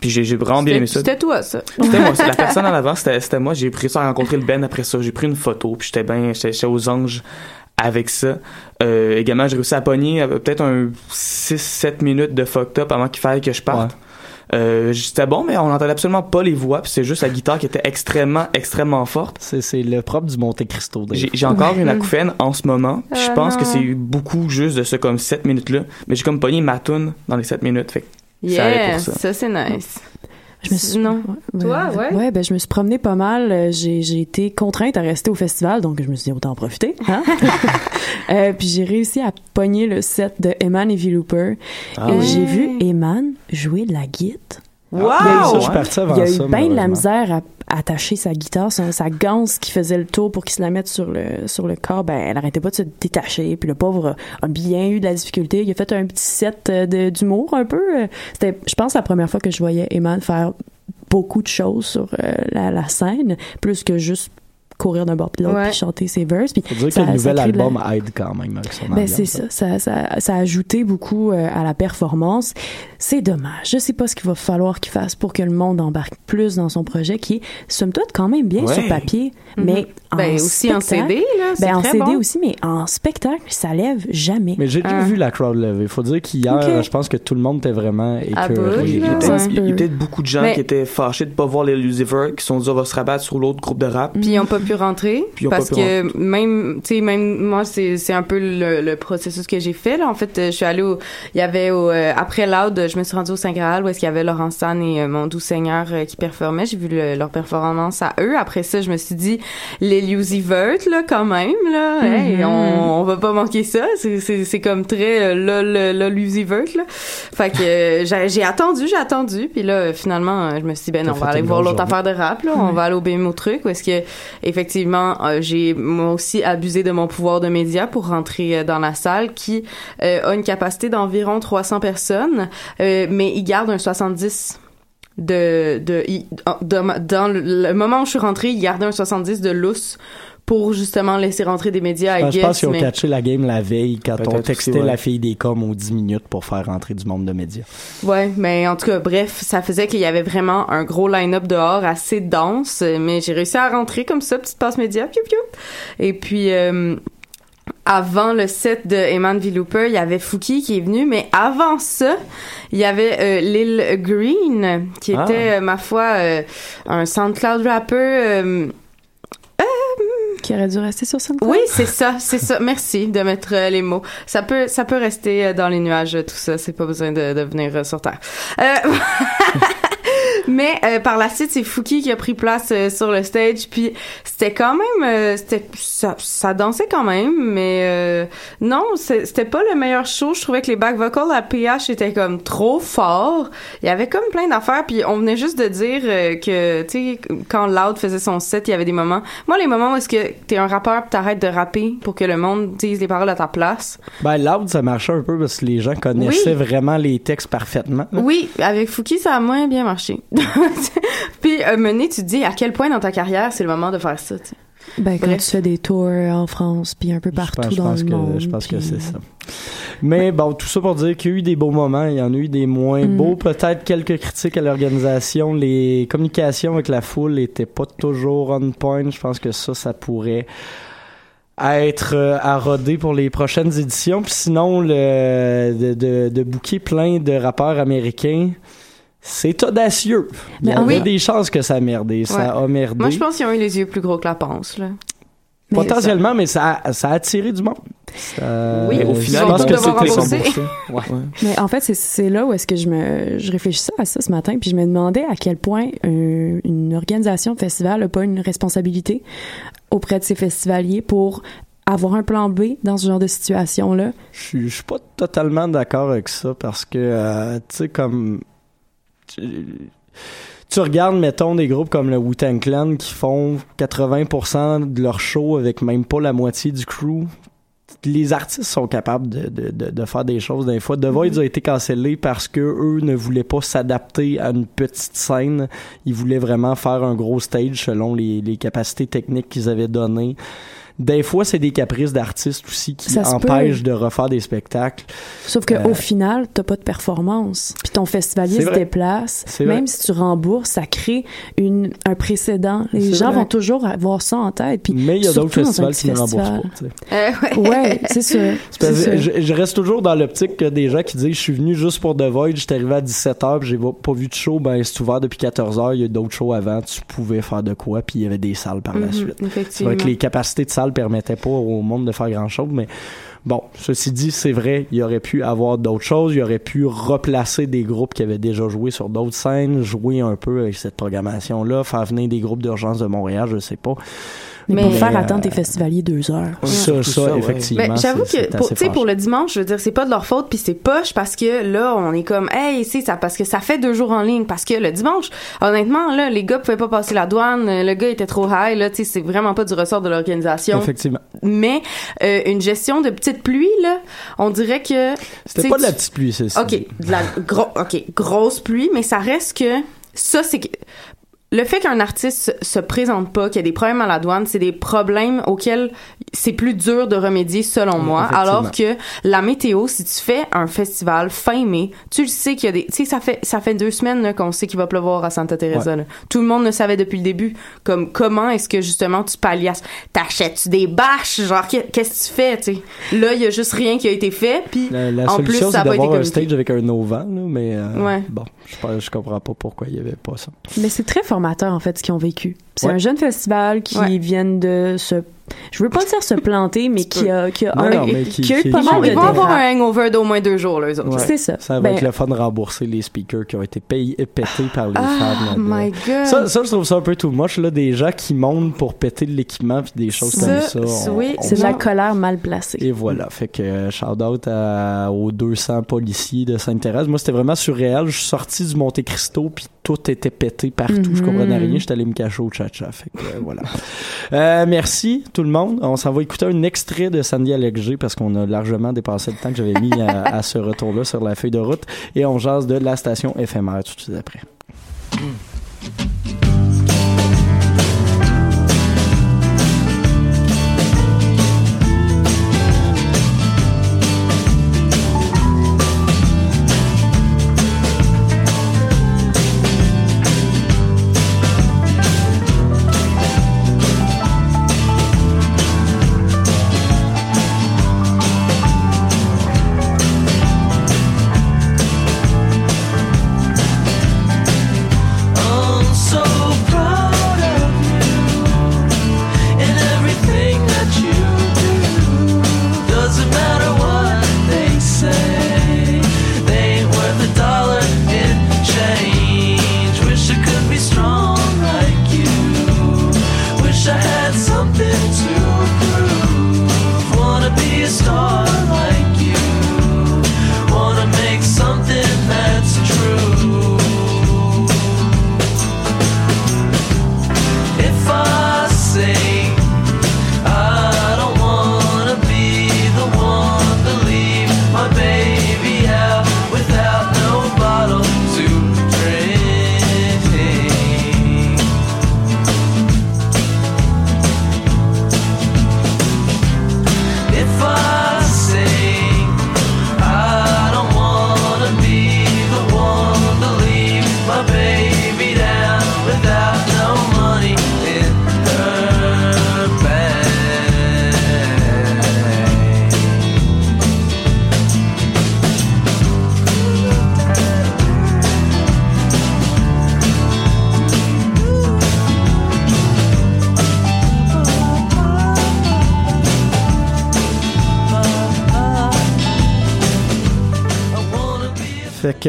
Puis j'ai j'ai vraiment bien aimé ça. C'était toi, ça. C'était moi, la <laughs> personne en avant, c'était c'était moi. J'ai pris ça à rencontrer le Ben après ça. J'ai pris une photo, puis j'étais bien, j'étais j'étais aux anges avec ça. Euh, également, j'ai réussi à pogner euh, peut-être un 6-7 minutes de fucked up avant qu'il fallait que je parte. Euh, c'était bon, mais on n'entendait absolument pas les voix, puis c'est juste la guitare qui était extrêmement, extrêmement forte. C'est c'est le propre du Monte Cristo. J'ai encore une acouphène en ce moment. puis je Ah pense que c'est beaucoup juste de ce comme 7 minutes-là. Mais j'ai comme pogné ma toune dans les 7 minutes. Fait que ça c'est nice. Je me suis... Non. Toi, ouais? Ouais, ben, je me suis promenée pas mal. Euh, J'ai, j'ai été contrainte à rester au festival, donc je me suis dit autant en profiter. Hein? <laughs> <laughs> Euh, puis j'ai réussi à pogner le set de Eman et V-Looper. Ah et oui. j'ai vu Eman jouer de la guitare. Wow! Il y a eu- Ça, je suis avant Il y a eu ça, bien de la misère à attacher sa guitare, sa, sa ganse qui faisait le tour pour qu'il se la mette sur le sur le corps, ben elle arrêtait pas de se détacher. Puis le pauvre a bien eu de la difficulté. Il a fait un petit set euh, d'humour un peu. Euh, C'était, je pense, la première fois que je voyais Eman faire beaucoup de choses sur euh, la, la scène, plus que juste courir d'un bord puis de l'autre puis chanter ses verses. Puis Faut dire que le nouvel de la- album aide quand même avec son ben c'est ça. Ça, ça, ça a ajouté beaucoup euh, à la performance. C'est dommage. Je sais pas ce qu'il va falloir qu'il fasse pour que le monde embarque plus dans son projet, qui est somme toute quand même bien Ouais. sur papier, mais en Ben, aussi en spectacle- CD, là, c'est Ben en très CD bon. aussi, mais en spectacle, ça lève jamais. Mais j'ai déjà Ah. vu la crowd lever. Faut dire qu'hier, Ok. je pense que tout le monde était vraiment écœuré. Il y a peut-être- beaucoup de gens Mais- qui étaient fâchés de pas voir les Lucifer, qui sont dit on va se rabattre sur l'autre groupe de rap. Puis ils pas pu rentrer. Puis parce que même tu sais même moi c'est c'est un peu le, le processus que j'ai fait là. En fait euh, je suis allée au il y avait au euh, après Loud je me suis rendue au Saint Graal où est-ce qu'il y avait Laurent Stan et euh, mon doux Seigneur euh, qui performaient. J'ai vu le- leur performance à eux. Après ça je me suis dit les Lucy Vert là quand même là. Hey, Mhm. on, on va pas manquer ça. C'est c'est c'est comme très là le là Lucy Vert là. Fait que j'ai attendu j'ai attendu. Puis là finalement je me suis dit ben non, on va aller voir l'autre affaire de rap là. On va aller au BMO truc parce que effectivement euh, j'ai moi aussi abusé de mon pouvoir de média pour rentrer euh, dans la salle qui euh, a une capacité d'environ 300 personnes mais il garde un 70 de, de, il- dans, dans le, le moment où je suis rentrée, il gardait un 70 de lousse pour justement laisser rentrer des médias, Ah, je pense qu'ils ont mais- catché la game la veille quand on textait aussi, ouais. la fille des coms aux 10 minutes pour faire rentrer du monde de médias. Ouais, mais en tout cas, bref, ça faisait qu'il y avait vraiment un gros line-up dehors assez dense, mais j'ai réussi à rentrer comme ça, petite passe média, piou piou. Et puis, euh, avant le set de Eman Villouper, il y avait Fouki qui est venu, mais avant ça, il y avait euh, Lil Green, qui Ah. était, euh, ma foi, euh, un SoundCloud rapper... Qui aurait dû rester sur oui, c'est ça, c'est ça. Merci de mettre euh, les mots. Ça peut, ça peut rester euh, dans les nuages, euh, tout ça. C'est pas besoin de, venir sur Terre. <laughs> Mais euh, par la suite, c'est Fouki qui a pris place euh, sur le stage, puis c'était quand même, euh, c'était ça, ça dansait quand même, mais euh, non, c'était pas le meilleur show. Je trouvais que les back vocals à PH étaient comme trop forts. Il y avait comme plein d'affaires, puis on venait juste de dire euh, que, tu sais, quand Loud faisait son set, il y avait des moments. Moi, les moments où est-ce que t'es un rappeur, pis t'arrêtes de rapper pour que le monde dise les paroles à ta place. Ben, Loud, ça marchait un peu parce que les gens connaissaient Oui. vraiment les textes parfaitement. là. Oui, avec Fouki, ça a moins bien marché. <laughs> Puis, euh, Mené, tu te dis à quel point dans ta carrière c'est le moment de faire ça. tu sais. Ben, quand Bref. tu fais des tours en France, puis un peu Je partout pense, je dans pense le que, monde. je pense que c'est ça. Mais bon, tout ça pour dire qu'il y a eu des beaux moments, il y en a eu des moins Mm. beaux. Peut-être quelques critiques à l'organisation. Les communications avec la foule n'étaient pas toujours on point. Je pense que ça, ça pourrait être euh, à roder pour les prochaines éditions. Puis sinon, le, de, de, de booker plein de rappeurs américains, c'est audacieux. Il y Mais avait oui. des chances que ça merde et ça Ouais. a merdé. Moi, je pense qu'ils ont eu les yeux plus gros que la panse, là. Potentiellement, mais ça, a- ça a attiré du monde. Ça- Oui, je au final, pense ils que c'était. <laughs> Ouais. Mais en fait, c'est- là où est-ce que je me je réfléchissais à ça ce matin, puis je me demandais à quel point euh, une organisation de festival n'a pas une responsabilité auprès de ses festivaliers pour avoir un plan B dans ce genre de situation-là. Je suis- je suis pas totalement d'accord avec ça parce que, euh, tu sais, comme. Tu, tu regardes, mettons, des groupes comme le Wu-Tang Clan qui font 80% de leur show avec même pas la moitié du crew. Les artistes sont capables de, de, de, de faire des choses des fois. The Voids a été cancellé parce que eux ne voulaient pas s'adapter à une petite scène. Ils voulaient vraiment faire un gros stage selon les, les capacités techniques qu'ils avaient données. Des fois, c'est des caprices d'artistes aussi qui Ça empêchent de refaire des spectacles. Sauf que Euh, au final, t'as pas de performance. Puis ton festivalier se déplace. Même vrai. si tu rembourses, ça crée une, un précédent. Les gens vrai. vont toujours avoir ça en tête. Puis Mais il y a d'autres surtout dans un festivals qui ne remboursent festival. pas. Euh, Ouais, c'est sûr. C'est sûr. je, je reste toujours dans l'optique que des gens qui disent je suis venu juste pour The Void, j'étais arrivé à 17h, j'ai pas pas vu de show, ben c'est ouvert depuis 14h, il y a d'autres shows avant, tu pouvais faire de quoi, puis il y avait des salles par la Mhm, suite. C'est effectivement. vrai que les capacités de salles permettaient pas au monde de faire grand chose, mais bon, ceci dit, c'est vrai, il aurait pu avoir d'autres choses, il aurait pu replacer des groupes qui avaient déjà joué sur d'autres scènes, jouer un peu avec cette programmation-là, faire venir des groupes d'urgence de Montréal, je sais pas. Mais, pour faire euh, attendre tes festivaliers deux heures. Ça, ça, effectivement. Mais j'avoue que tu sais pour le dimanche, je veux dire c'est pas de leur faute puis c'est poche parce que là on est comme hey c'est ça parce que ça fait deux jours en ligne parce que le dimanche honnêtement là les gars pouvaient pas passer la douane, euh, le gars était trop high là tu sais c'est vraiment pas du ressort de l'organisation. Effectivement. Mais euh, une gestion de petite pluie là, on dirait que C'était pas de la petite pluie, c'est ça. OK, de la gros OK, grosse pluie, mais ça reste que ça c'est que le fait qu'un artiste se- se présente pas, qu'il y a des problèmes à la douane, c'est des problèmes auxquels c'est plus dur de remédier selon moi. Alors que la météo, si tu fais un festival fin mai, tu le sais qu'il y a des, tu sais, ça fait ça fait deux semaines là, qu'on sait qu'il va pleuvoir à Santa Teresa. Ouais. là. Tout le monde le savait depuis le début. Comme comment est-ce que justement tu palliasses? T'achètes-tu des bâches? Genre qu'est- qu'est-ce que tu fais tu sais? Là, il y a juste rien qui a été fait. Puis La, la en plus, solution, ça c'est a pas été d'avoir un stage avec un auvent, là, mais euh, Ouais. bon, je, je comprends pas pourquoi il y avait pas ça. Mais c'est très formateur, en fait, ce qu'ils ont vécu. C'est Ouais. un jeune festival qui Ouais. viennent de se... Je veux pas dire se planter, mais qui a, qui a, Non, un- non, mais qui- qui a eu pas ils mal ils de vont avoir un hangover d'au moins deux jours, là, eux autres. Ouais. C'est ça. Ça va Ben, être le fun de rembourser les speakers qui ont été payés et pétés par les Ah, fans. là, my God. Ça, ça, je trouve ça un peu too much, là, des gens qui montent pour péter de l'équipement puis des choses Ça, comme ça. on- oui, C'est de la colère mal placée. Et voilà, fait que euh, shout out à- aux 200 policiers de Sainte-Thérèse. Moi, c'était vraiment surréel. Je suis sorti du Monte Cristo puis tout était pété partout. Je Mhm. comprenais rien. J'étais allé me cacher au cha-cha. Fait que euh, voilà. Euh, merci tout le monde. On s'en va écouter un extrait de Sandy Alexg parce qu'on a largement dépassé le temps que j'avais mis à, à ce retour-là sur la feuille de route et on jase de la station éphémère tout de suite après.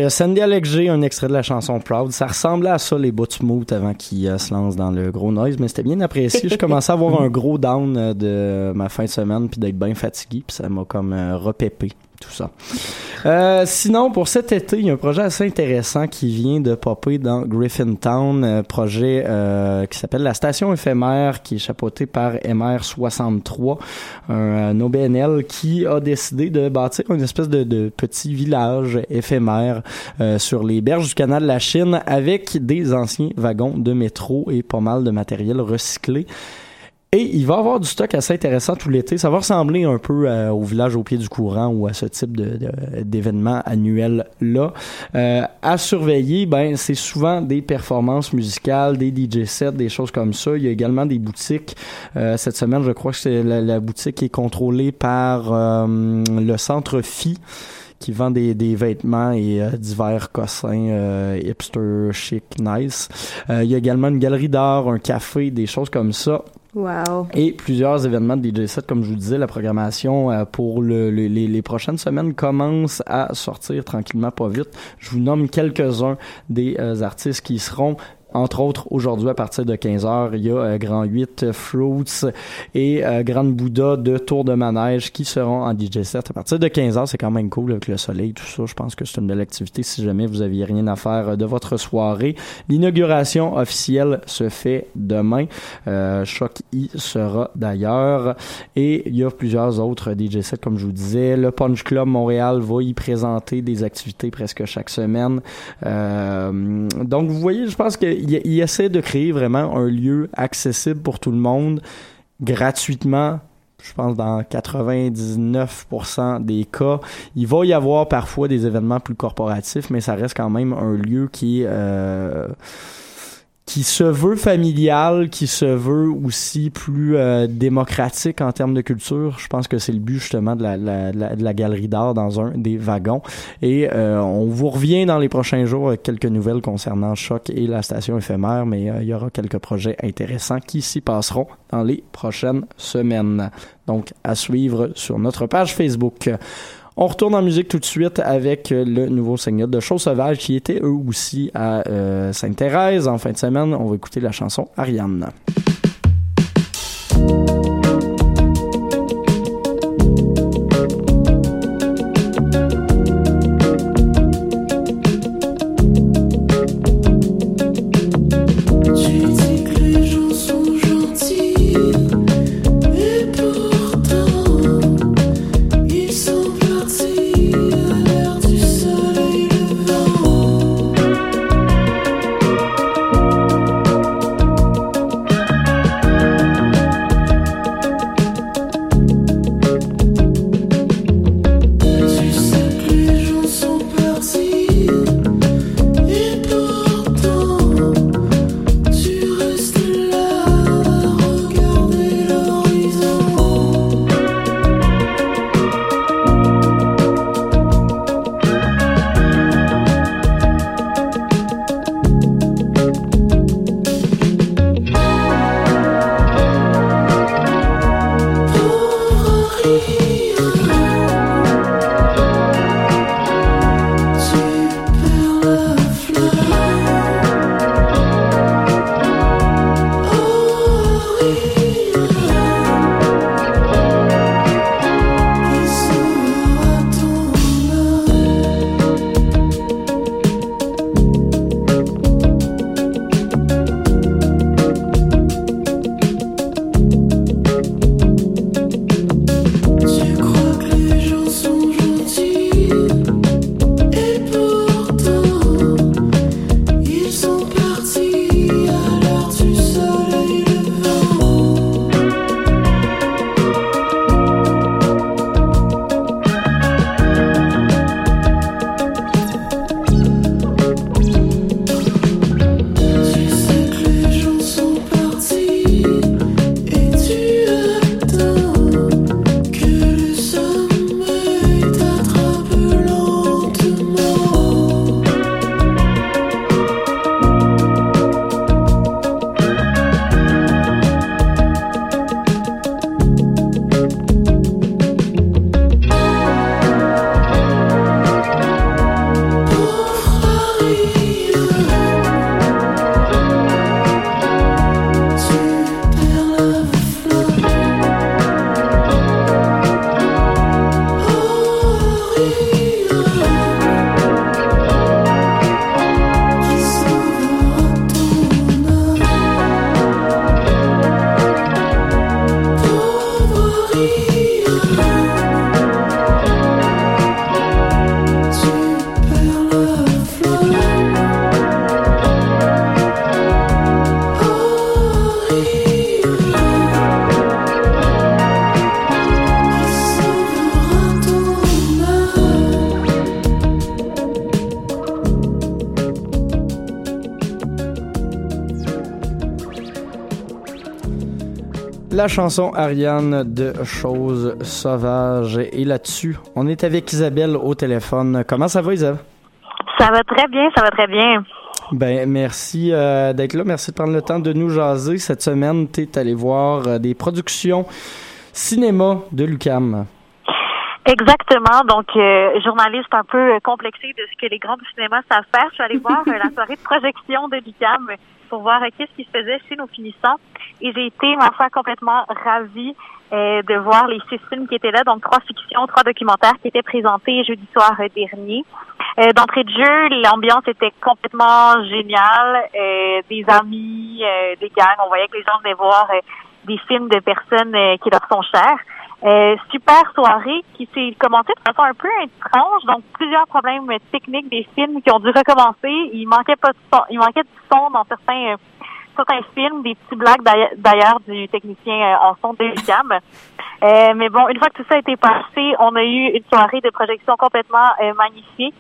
Que Sandy Alex G, un extrait de la chanson Proud, ça ressemblait à ça les bouts smooth avant qu'il euh, se lance dans le gros noise, mais c'était bien apprécié. Je commençais à avoir <laughs> un gros down euh, de ma fin de semaine puis d'être bien fatigué, puis ça m'a comme euh, repépé Euh, sinon, pour cet été, il y a un projet assez intéressant qui vient de popper dans Griffintown, euh, projet euh, qui s'appelle la station éphémère, qui est chapeauté par MR63, un, un OBNL qui a décidé de bâtir une espèce de, de petit village éphémère euh, sur les berges du canal de la Chine avec des anciens wagons de métro et pas mal de matériel recyclé. Et il va avoir du stock assez intéressant tout l'été. Ça va ressembler un peu euh, au village au pied du courant ou à ce type de, de- d'événement annuel là. Euh, à surveiller, ben c'est souvent des performances musicales, des DJ sets, des choses comme ça. Il y a également des boutiques. Euh, cette semaine, je crois que c'est la, la boutique qui est contrôlée par euh, le centre Phi qui vend des, des vêtements et euh, divers cossins euh, hipster, chic, nice. Euh, il y a également une galerie d'art, un café, des choses comme ça. Wow. Et plusieurs événements de DJ set, comme je vous disais, la programmation euh, pour le, le- les, les prochaines semaines commence à sortir tranquillement, pas vite. Je vous nomme quelques-uns des euh, artistes qui seront entre autres, aujourd'hui, à partir de 15h, il y a euh, Grand 8, euh, Fruits et euh, Grande Bouddha de Tour de Manège qui seront en DJ set. À partir de 15h, c'est quand même cool avec le soleil, tout ça. Je pense que c'est une belle activité si jamais vous aviez rien à faire euh, de votre soirée. L'inauguration officielle se fait demain. Euh, Choc y sera d'ailleurs. Et il y a plusieurs autres DJ sets, comme je vous disais. Le Punch Club Montréal va y présenter des activités presque chaque semaine. Donc, vous voyez, je pense qu'il il essaie de créer vraiment un lieu accessible pour tout le monde, gratuitement. Je pense dans 99% des cas, il va y avoir parfois des événements plus corporatifs, mais ça reste quand même un lieu qui est euh, qui se veut familial, qui se veut aussi plus euh, démocratique en termes de culture. Je pense que c'est le but justement de la, la- de la galerie d'art dans un des wagons. Et euh, on vous revient dans les prochains jours avec quelques nouvelles concernant Choc et la station éphémère, mais euh, il y aura quelques projets intéressants qui s'y passeront dans les prochaines semaines. Donc à suivre sur notre page Facebook. On retourne en musique tout de suite avec euh, le nouveau single de Chose Sauvage qui était eux aussi à euh, Sainte-Thérèse en fin de semaine. On va écouter la chanson Ariane. La chanson Ariane de Choses Sauvages. Et là-dessus, on est avec Isabelle au téléphone. Comment ça va, Isabelle? Ça va très bien, ça va très bien. Ben, merci euh, d'être là. Merci de prendre le temps de nous jaser. Cette semaine, tu es allé voir euh, des productions cinéma de Lucam. Exactement. Donc, euh, journaliste un peu complexé de ce que les grands du cinéma savent faire. Je suis allée <laughs> voir la soirée de projection de l'UQAM pour voir qu'est-ce qui se faisait chez nos finissants. Et j'ai été, ma foi, complètement ravie euh, de voir les six films qui étaient là. Donc, trois fictions, trois documentaires qui étaient présentés jeudi soir euh, dernier. Euh, D'entrée de jeu, l'ambiance était complètement géniale. Euh, des amis, euh, des gangs. On voyait que les gens venaient voir euh, des films de personnes qui leur sont chères. Super soirée qui s'est commencée de façon un peu étrange, donc plusieurs problèmes techniques des films qui ont dû recommencer. Il manquait pas de son, il manquait du son dans certains certains films, des petits blagues d'ailleurs- du technicien euh, en son de Lucam. Euh, mais bon, une fois que tout ça a été passé, on a eu une soirée de projection complètement euh, magnifique.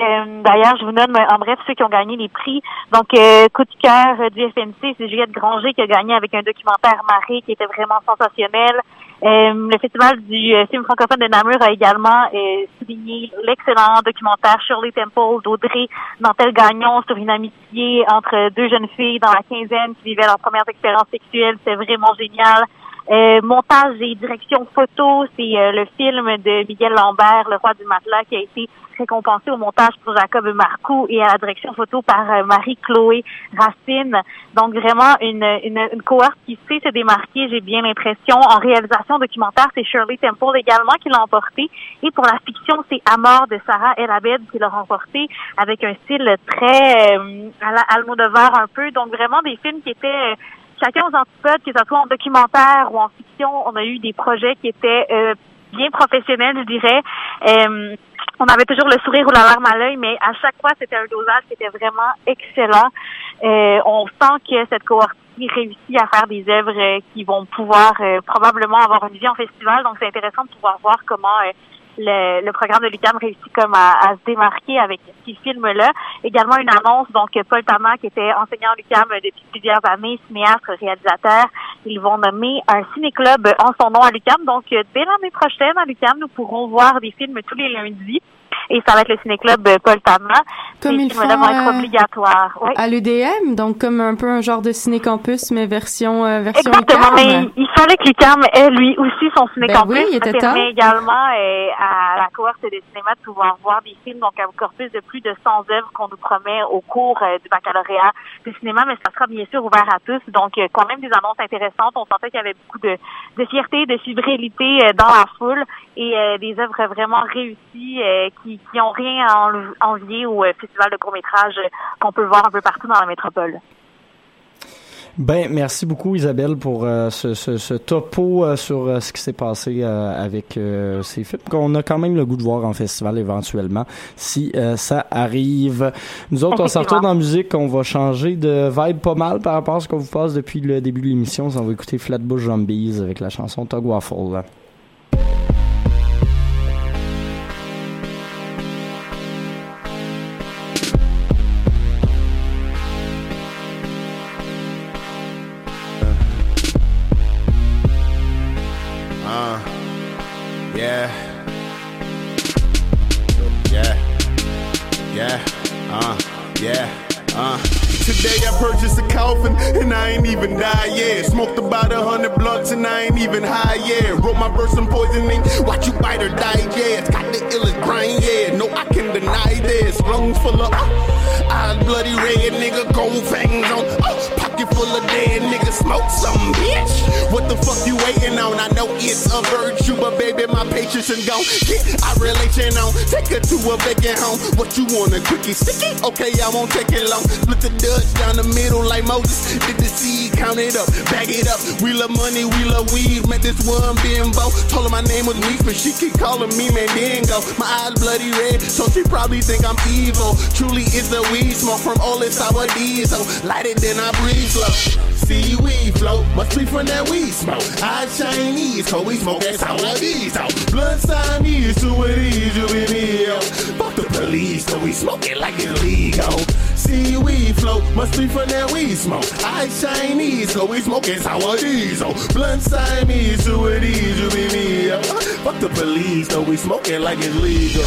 Euh, D'ailleurs, je vous nomme euh, en bref ceux qui ont gagné les prix. Donc, euh, coup de cœur du FNC, c'est Juliette Granger qui a gagné avec un documentaire Marée qui était vraiment sensationnel. Euh, le Festival du euh, film francophone de Namur a également euh, souligné l'excellent documentaire Shirley Temple d'Audrey Nantel-Gagnon sur une amitié entre deux jeunes filles dans la quinzaine qui vivaient leurs premières expériences sexuelles. C'est vraiment génial. Euh, montage et direction photo, c'est euh, le film de Miguel Lambert, Le roi du matelas, qui a été récompensé au montage pour Jacob Marcoux et à la direction photo par euh, Marie-Chloé Racine. Donc vraiment une, une, une cohorte qui sait se démarquer, j'ai bien l'impression. En réalisation documentaire, c'est Shirley Temple également qui l'a emporté. Et pour la fiction, c'est Amor de Sarah El Abed qui l'a remporté avec un style très euh, à la Almodovar un peu. Donc vraiment des films qui étaient euh, chacun aux antipodes, que ce en documentaire ou en fiction, on a eu des projets qui étaient euh, bien professionnels, je dirais. Euh, on avait toujours le sourire ou la larme à l'œil, mais à chaque fois, c'était un dosage qui était vraiment excellent. Euh, on sent que cette cohorte réussit à faire des œuvres euh, qui vont pouvoir euh, probablement avoir une vie en festival. Donc, c'est intéressant de pouvoir voir comment euh, le, le programme de l'UQAM réussit comme à, à se démarquer avec ces films-là. Également une annonce, donc Paul Tama, qui était enseignant à l'UQAM depuis plusieurs années, cinéaste, réalisateur, ils vont nommer un ciné-club en son nom à l'UQAM. Donc, dès l'année prochaine, à l'UQAM, nous pourrons voir des films tous les lundis. Et ça va être le ciné-club euh, Paul Tama. Comme ils font, vont être euh, obligatoires. Oui. À l'UDM, donc comme un peu un genre de ciné-campus, mais version, euh, version Exactement, mais il fallait que l'UQAM ait lui aussi son ciné-campus. Ben oui, il était ça permet temps. également euh, à la cohorte de cinéma de pouvoir voir des films, donc un corpus de plus de 100 œuvres qu'on nous promet au cours euh, du baccalauréat de cinéma, mais ça sera bien sûr ouvert à tous. Donc, quand même des annonces intéressantes. On sentait qu'il y avait beaucoup de, de fierté, de fébrilité euh, dans la foule et euh, des œuvres vraiment réussies euh, qui, qui ont rien à envier au euh, festival de court-métrage euh, qu'on peut voir un peu partout dans la métropole. Ben, merci beaucoup Isabelle pour euh, ce, ce, ce topo euh, sur euh, ce qui s'est passé avec ces films qu'on a quand même le goût de voir en festival éventuellement si ça arrive. Nous autres, on s'en retourne en musique, on va changer de vibe pas mal par rapport à ce qu'on vous passe depuis le début de l'émission. On va écouter Flatbush Zombies avec la chanson Tug Waffle. What you want, a quickie sticky? Okay, I won't take it long. Split the Dutch down the middle like Moses. Did the seed, count it up, bag it up. We love money, we love weed. Met this one bimbo. Told her my name was Weed, but she keep calling me Mandingo. My eyes bloody red, so she probably think I'm evil. Truly, it's the weed smoke from all this sour diesel. Light it, then I breathe slow. See we float, must be from that weed smoke. I Chinese, cause we smoke that sour diesel. Blood Siamese, to it is, you be me. Fuck the police, cause we smoke it like it's legal. Seaweed float, must be from that weed smoke. I Chinese, cause we smoke smoking sour diesel. Blunt Siamese, to it is, you be me. Fuck the police, cause we smoking like it's legal.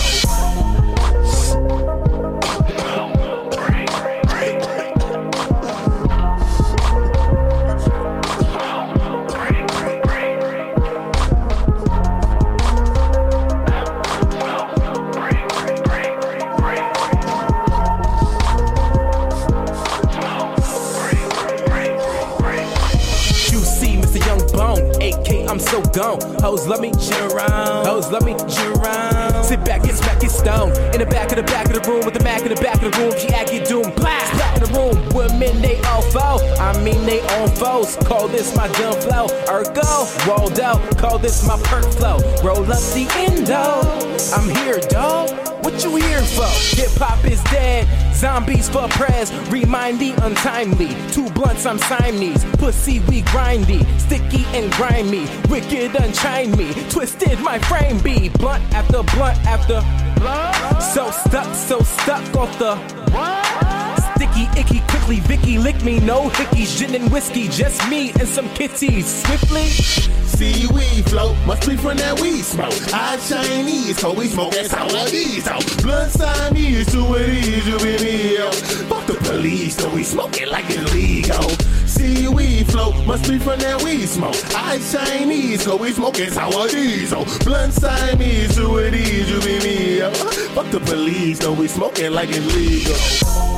Gone. Hoes love me, shit around. Hoes love me, shit around. Sit back, get smack, get stoned. In the back of the back of the room with the Mac in the back of the room. She act get doom, blast. The room. Women, they all foe. I mean, they own foes. Call this my dumb flow. Ergo, rolled out. Call this my perk flow. Roll up the endo. I'm here, dog. What you here for? Hip hop is dead. Zombies for press. Remind the untimely. Two blunts, I'm Siamese. Pussy, we grindy. Sticky and grimy. Wicked, unchine me. Twisted, my frame be. Blunt after blunt after blunt. So stuck, so stuck off the. Sticky, icky, quickly, Vicky lick me. No hickeys, gin and whiskey. Just me and some kitties. Swiftly. Seaweed float, must be from that weed smoke. I Chinese, so we smoke that sour diesel. Blood Siamese, to it is, you be me. Fuck the police, so we smoke it like it's legal. Seaweed float, must be from that weed smoke. I Chinese, cause we smoking sour diesel. Blunt Siamese, to it is, you be me. Fuck the police, so we smoking like it's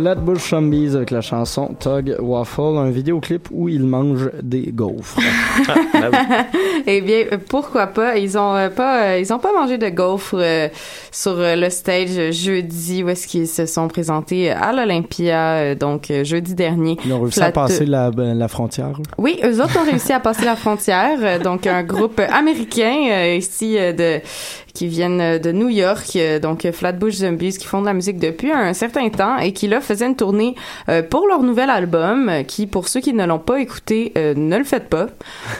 Flatbush Zombies avec la chanson Tug Waffle, un vidéoclip où ils mangent des gaufres. <laughs> <laughs> eh bien, pourquoi pas? Ils ont euh, pas, euh, ils ont pas mangé de gaufres euh, sur euh, le stage jeudi où est-ce qu'ils se sont présentés à l'Olympia, euh, donc euh, jeudi dernier. Ils ont réussi Flat- à passer la, ben, la frontière. Oui, eux autres ont réussi à passer la frontière. Donc, un groupe américain ici de qui viennent de New York, donc Flatbush Zombies, qui font de la musique depuis un certain temps et qui là faisaient une tournée pour leur nouvel album, qui pour ceux qui ne l'ont pas écouté, euh, ne le faites pas.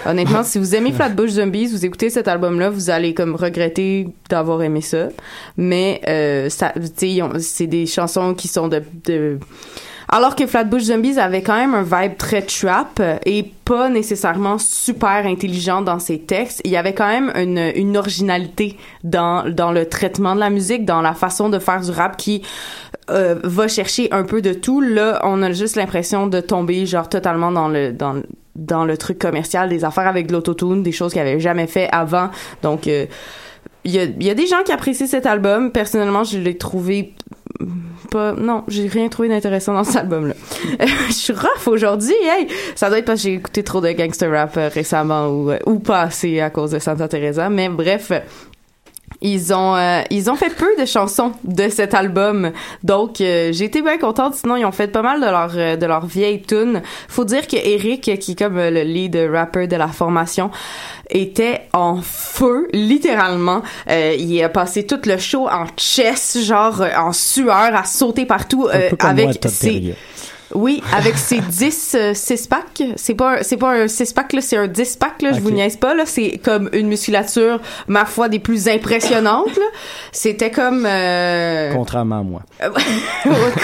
Honnêtement, <laughs> si vous aimez Flatbush Zombies, vous écoutez cet album-là, vous allez comme regretter d'avoir aimé ça. Mais euh, ça, c'est des chansons qui sont de, de alors que Flatbush Zombies avait quand même un vibe très trap et pas nécessairement super intelligent dans ses textes, il y avait quand même une, une originalité dans, dans le traitement de la musique, dans la façon de faire du rap qui euh, va chercher un peu de tout. Là, on a juste l'impression de tomber genre totalement dans le dans dans le truc commercial des affaires avec de l'autotune, des choses qu'il avait jamais fait avant. Donc euh, il y a, y a des gens qui apprécient cet album. Personnellement, je l'ai trouvé pas non j'ai rien trouvé d'intéressant dans cet album là <laughs> je suis rough aujourd'hui hey ça doit être parce que j'ai écouté trop de gangster rap euh, récemment ou euh, ou pas assez à cause de Santa Teresa mais bref ils ont euh, ils ont fait peu de chansons de cet album. Donc euh, j'ai été bien contente. Sinon ils ont fait pas mal de leur euh, de leurs vieilles tunes faut dire que Eric qui est comme euh, le lead rapper de la formation était en feu littéralement. Euh, il a passé tout le show en chess genre euh, en sueur à sauter partout avec ses. Oui, avec ses 10 euh, six packs, c'est pas un- c'est pas un 6 pack là, c'est un 10 pack là, je vous niaise pas là, c'est comme une musculature ma foi des plus impressionnantes là. C'était comme euh, Contrairement à moi. <laughs>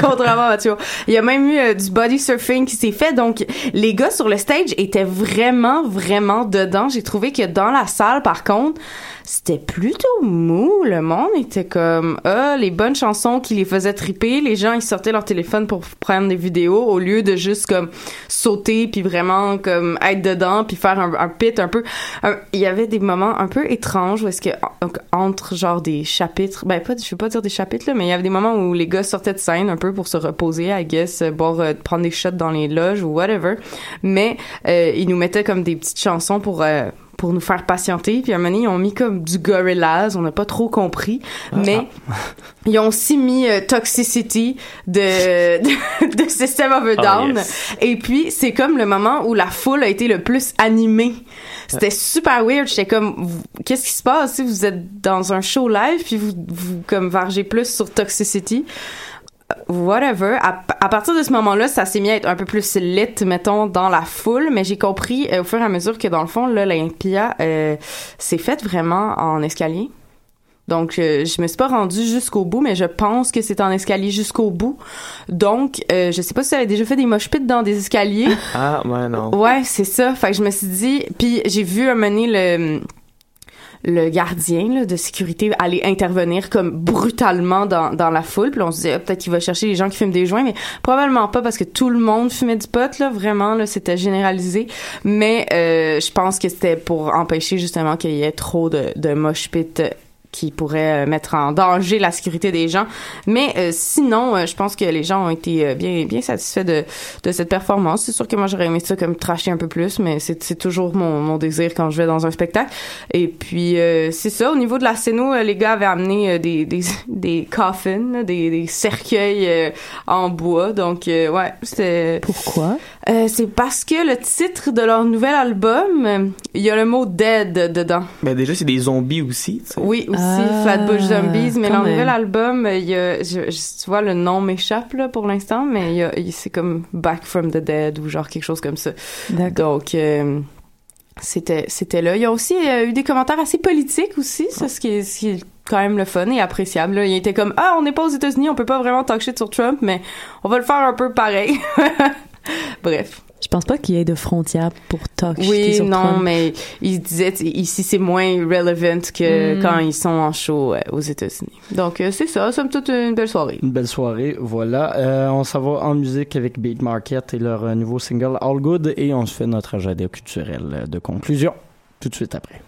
Contrairement à Mathieu. Il y a même eu euh, du body surfing qui s'est fait. Donc, les gars sur le stage étaient vraiment, vraiment dedans. J'ai trouvé que dans la salle, par contre, c'était plutôt mou. Le monde était comme, ah, les bonnes chansons qui les faisaient triper. Les gens, ils sortaient leur téléphone pour prendre des vidéos au lieu de juste comme sauter puis vraiment comme être dedans puis faire un, pit un peu. Il y avait des moments un peu étranges où est-ce que en- entre genre des chapitres, ben pas, je veux pas dire des chapitres là, mais il y avait des moments où les gars sortaient de scène un peu pour se reposer, I guess, euh, boire, euh, prendre des shots dans les loges ou whatever. Mais euh, ils nous mettaient comme des petites chansons pour euh, pour nous faire patienter. Puis à un moment donné, ils ont mis comme du Gorillaz, on n'a pas trop compris, Ah. mais <laughs> ils ont aussi mis euh, Toxicity de, <laughs> de, de System of a Ah, Down. yes. Et puis c'est comme le moment où la foule a été le plus animée. C'était super weird. J'étais comme, qu'est-ce qui se passe? Si vous êtes dans un show live puis vous vous comme vargez plus sur Toxicity? Whatever. À, à partir de ce moment-là, ça s'est mis à être un peu plus lit, mettons, dans la foule, mais j'ai compris euh, au fur et à mesure que dans le fond, là, l'Olympia euh, s'est faite vraiment en escalier. Donc, euh, je me suis pas rendue jusqu'au bout, mais je pense que c'est en escalier jusqu'au bout. Donc, euh, je sais pas si tu avais déjà fait des mosh pits dans des escaliers. Ah, ouais, non. Ouais, c'est ça. Fait que je me suis dit, puis j'ai vu un mener le le gardien de sécurité aller intervenir comme brutalement dans, dans la foule. Puis on se disait ah, peut-être qu'il va chercher les gens qui fument des joints, mais probablement pas parce que tout le monde fumait du pot là. Vraiment là, c'était généralisé. Mais euh, je pense que c'était pour empêcher justement qu'il y ait trop de, de mosh qui pourrait euh, mettre en danger la sécurité des gens. Mais euh, sinon, euh, je pense que les gens ont été euh, bien bien satisfaits de, de cette performance. C'est sûr que moi j'aurais aimé ça comme trasher un peu plus, mais c'est c'est toujours mon, mon désir quand je vais dans un spectacle. Et puis euh, c'est ça. Au niveau de la scéno, les gars avaient amené des des <laughs> des coffins, des des cercueils en bois. Donc ouais, c'était. Pourquoi? Euh, c'est parce que le titre de leur nouvel album, euh, il y a le mot dead dedans. Ben, déjà, c'est des zombies aussi. tu sais. Oui, aussi Ah, Flatbush Zombies, mais leur même. nouvel album, il y a, je, je- tu vois, le nom m'échappe là pour l'instant, mais il y a- il- c'est comme Back from the Dead ou genre quelque chose comme ça. Donc euh, c'était c'était là. Il y a aussi euh, eu des commentaires assez politiques aussi, ça ce qui est, ce qui est quand même le fun et appréciable. Là. Il était comme ah on n'est pas aux États-Unis, on peut pas vraiment talk shit sur Trump, mais on va le faire un peu pareil. <laughs> Bref. Je pense pas qu'il y ait de frontières pour talk Oui, sur non, Trump. mais il disait t- ici c'est moins relevant que Mm. quand ils sont en show euh, aux États-Unis. Donc euh, c'est ça, somme toute une belle soirée. Une belle soirée, voilà. Euh, on s'en va en musique avec Beat Market et leur euh, nouveau single All Good et on se fait notre agenda culturel de conclusion tout de suite après.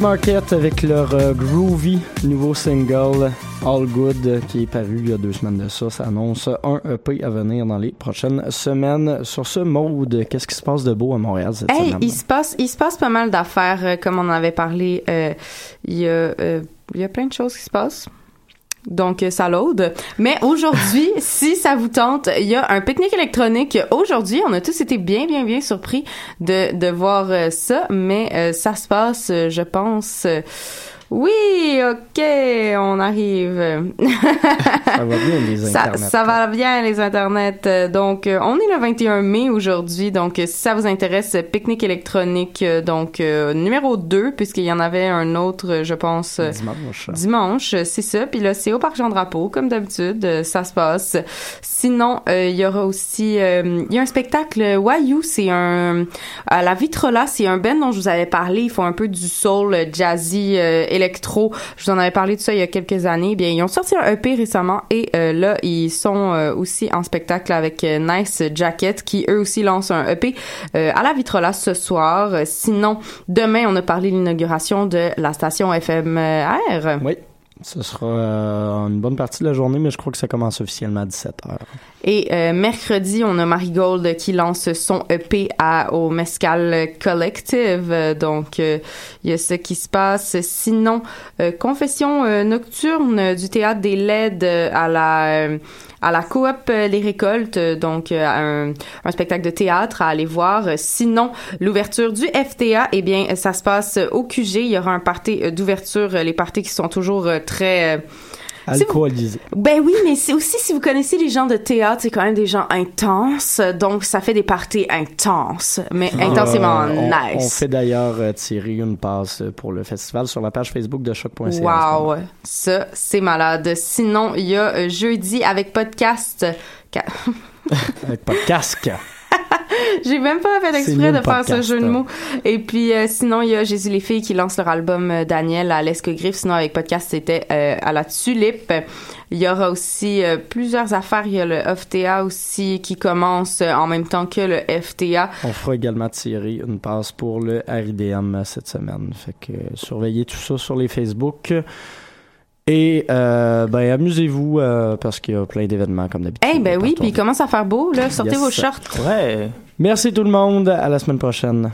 Market avec leur euh, groovy nouveau single All Good qui est paru il y a deux semaines de ça. Ça annonce un EP à venir dans les prochaines semaines. Sur ce mode, qu'est-ce qui se passe de beau à Montréal cette Hey, semaine? il se passe, il se passe pas mal d'affaires, euh, comme on en avait parlé. euh, il y a, euh, il y a plein de choses qui se passent. Donc, euh, ça load. Mais aujourd'hui, <laughs> si ça vous tente, il y a un pique-nique électronique. Aujourd'hui, on a tous été bien, bien, bien surpris de, de voir euh, ça. Mais euh, ça se passe, je pense... euh, oui, ok, on arrive. Ça va bien les <laughs> internets. ça va bien les internets. Donc, euh, on est le 21 mai aujourd'hui. Donc, euh, si ça vous intéresse, pique-nique électronique, euh, donc euh, numéro 2, puisqu'il y en avait un autre, je pense, Dimanche. dimanche, c'est ça. Puis là, c'est au Parc Jean-Drapeau, comme d'habitude, ça se passe. Sinon, euh, il y aura aussi, euh, il y a un spectacle Wayou, c'est un, à la Vitrola, c'est un band dont je vous avais parlé. Ils font un peu du soul, jazzy, euh, électro. Je vous en avais parlé de ça il y a quelques années. Bien, ils ont sorti un EP récemment et euh, là, ils sont euh, aussi en spectacle avec euh, Nice Jacket, qui eux aussi lancent un EP à la Vitrola ce soir. Sinon, demain, on a parlé de l'inauguration de la station FMR. Oui. Ce sera euh, une bonne partie de la journée, mais je crois que ça commence officiellement à 17h. Et euh, mercredi, on a Marigold qui lance son EP à, au Mescal Collective. Donc, euh, il y a ce qui se passe. Sinon, euh, confession euh, nocturne du théâtre des LED à la à la coop euh, Les Récoltes. euh, Donc, euh, un, spectacle de théâtre à aller voir. Sinon, l'ouverture du FTA, eh bien, ça se passe au QG. Il y aura un party d'ouverture. Les parties qui sont toujours très... si vous- Alcoolisé. ben oui, mais c'est aussi si vous connaissez les gens de théâtre, c'est quand même des gens intenses, donc ça fait des parties intenses, mais intensément Euh, on, nice. On fait d'ailleurs euh, tirer une passe pour le festival sur la page Facebook de choc.ca. Wow, ça c'est malade. Sinon, il y a euh, jeudi avec podcast. Ca- <laughs> Avec casque. <laughs> J'ai même pas fait exprès de faire ce jeu de mots. Et puis euh, sinon, il y a Jésus les filles qui lance leur album euh, Daniel à l'Esque Griffe. Sinon, avec podcast, c'était euh, à la Tulipe. Il y aura aussi euh, plusieurs affaires. Il y a le FTA aussi qui commence euh, en même temps que le FTA. On fera également tirer une passe pour le RIDM cette semaine. Fait que euh, surveillez tout ça sur les Facebook. Et euh, ben amusez-vous euh, parce qu'il y a plein d'événements comme d'habitude. Eh ben oui, puis il commence à faire beau là. Sortez Yes. vos shorts. Ouais. Merci tout le monde. À la semaine prochaine.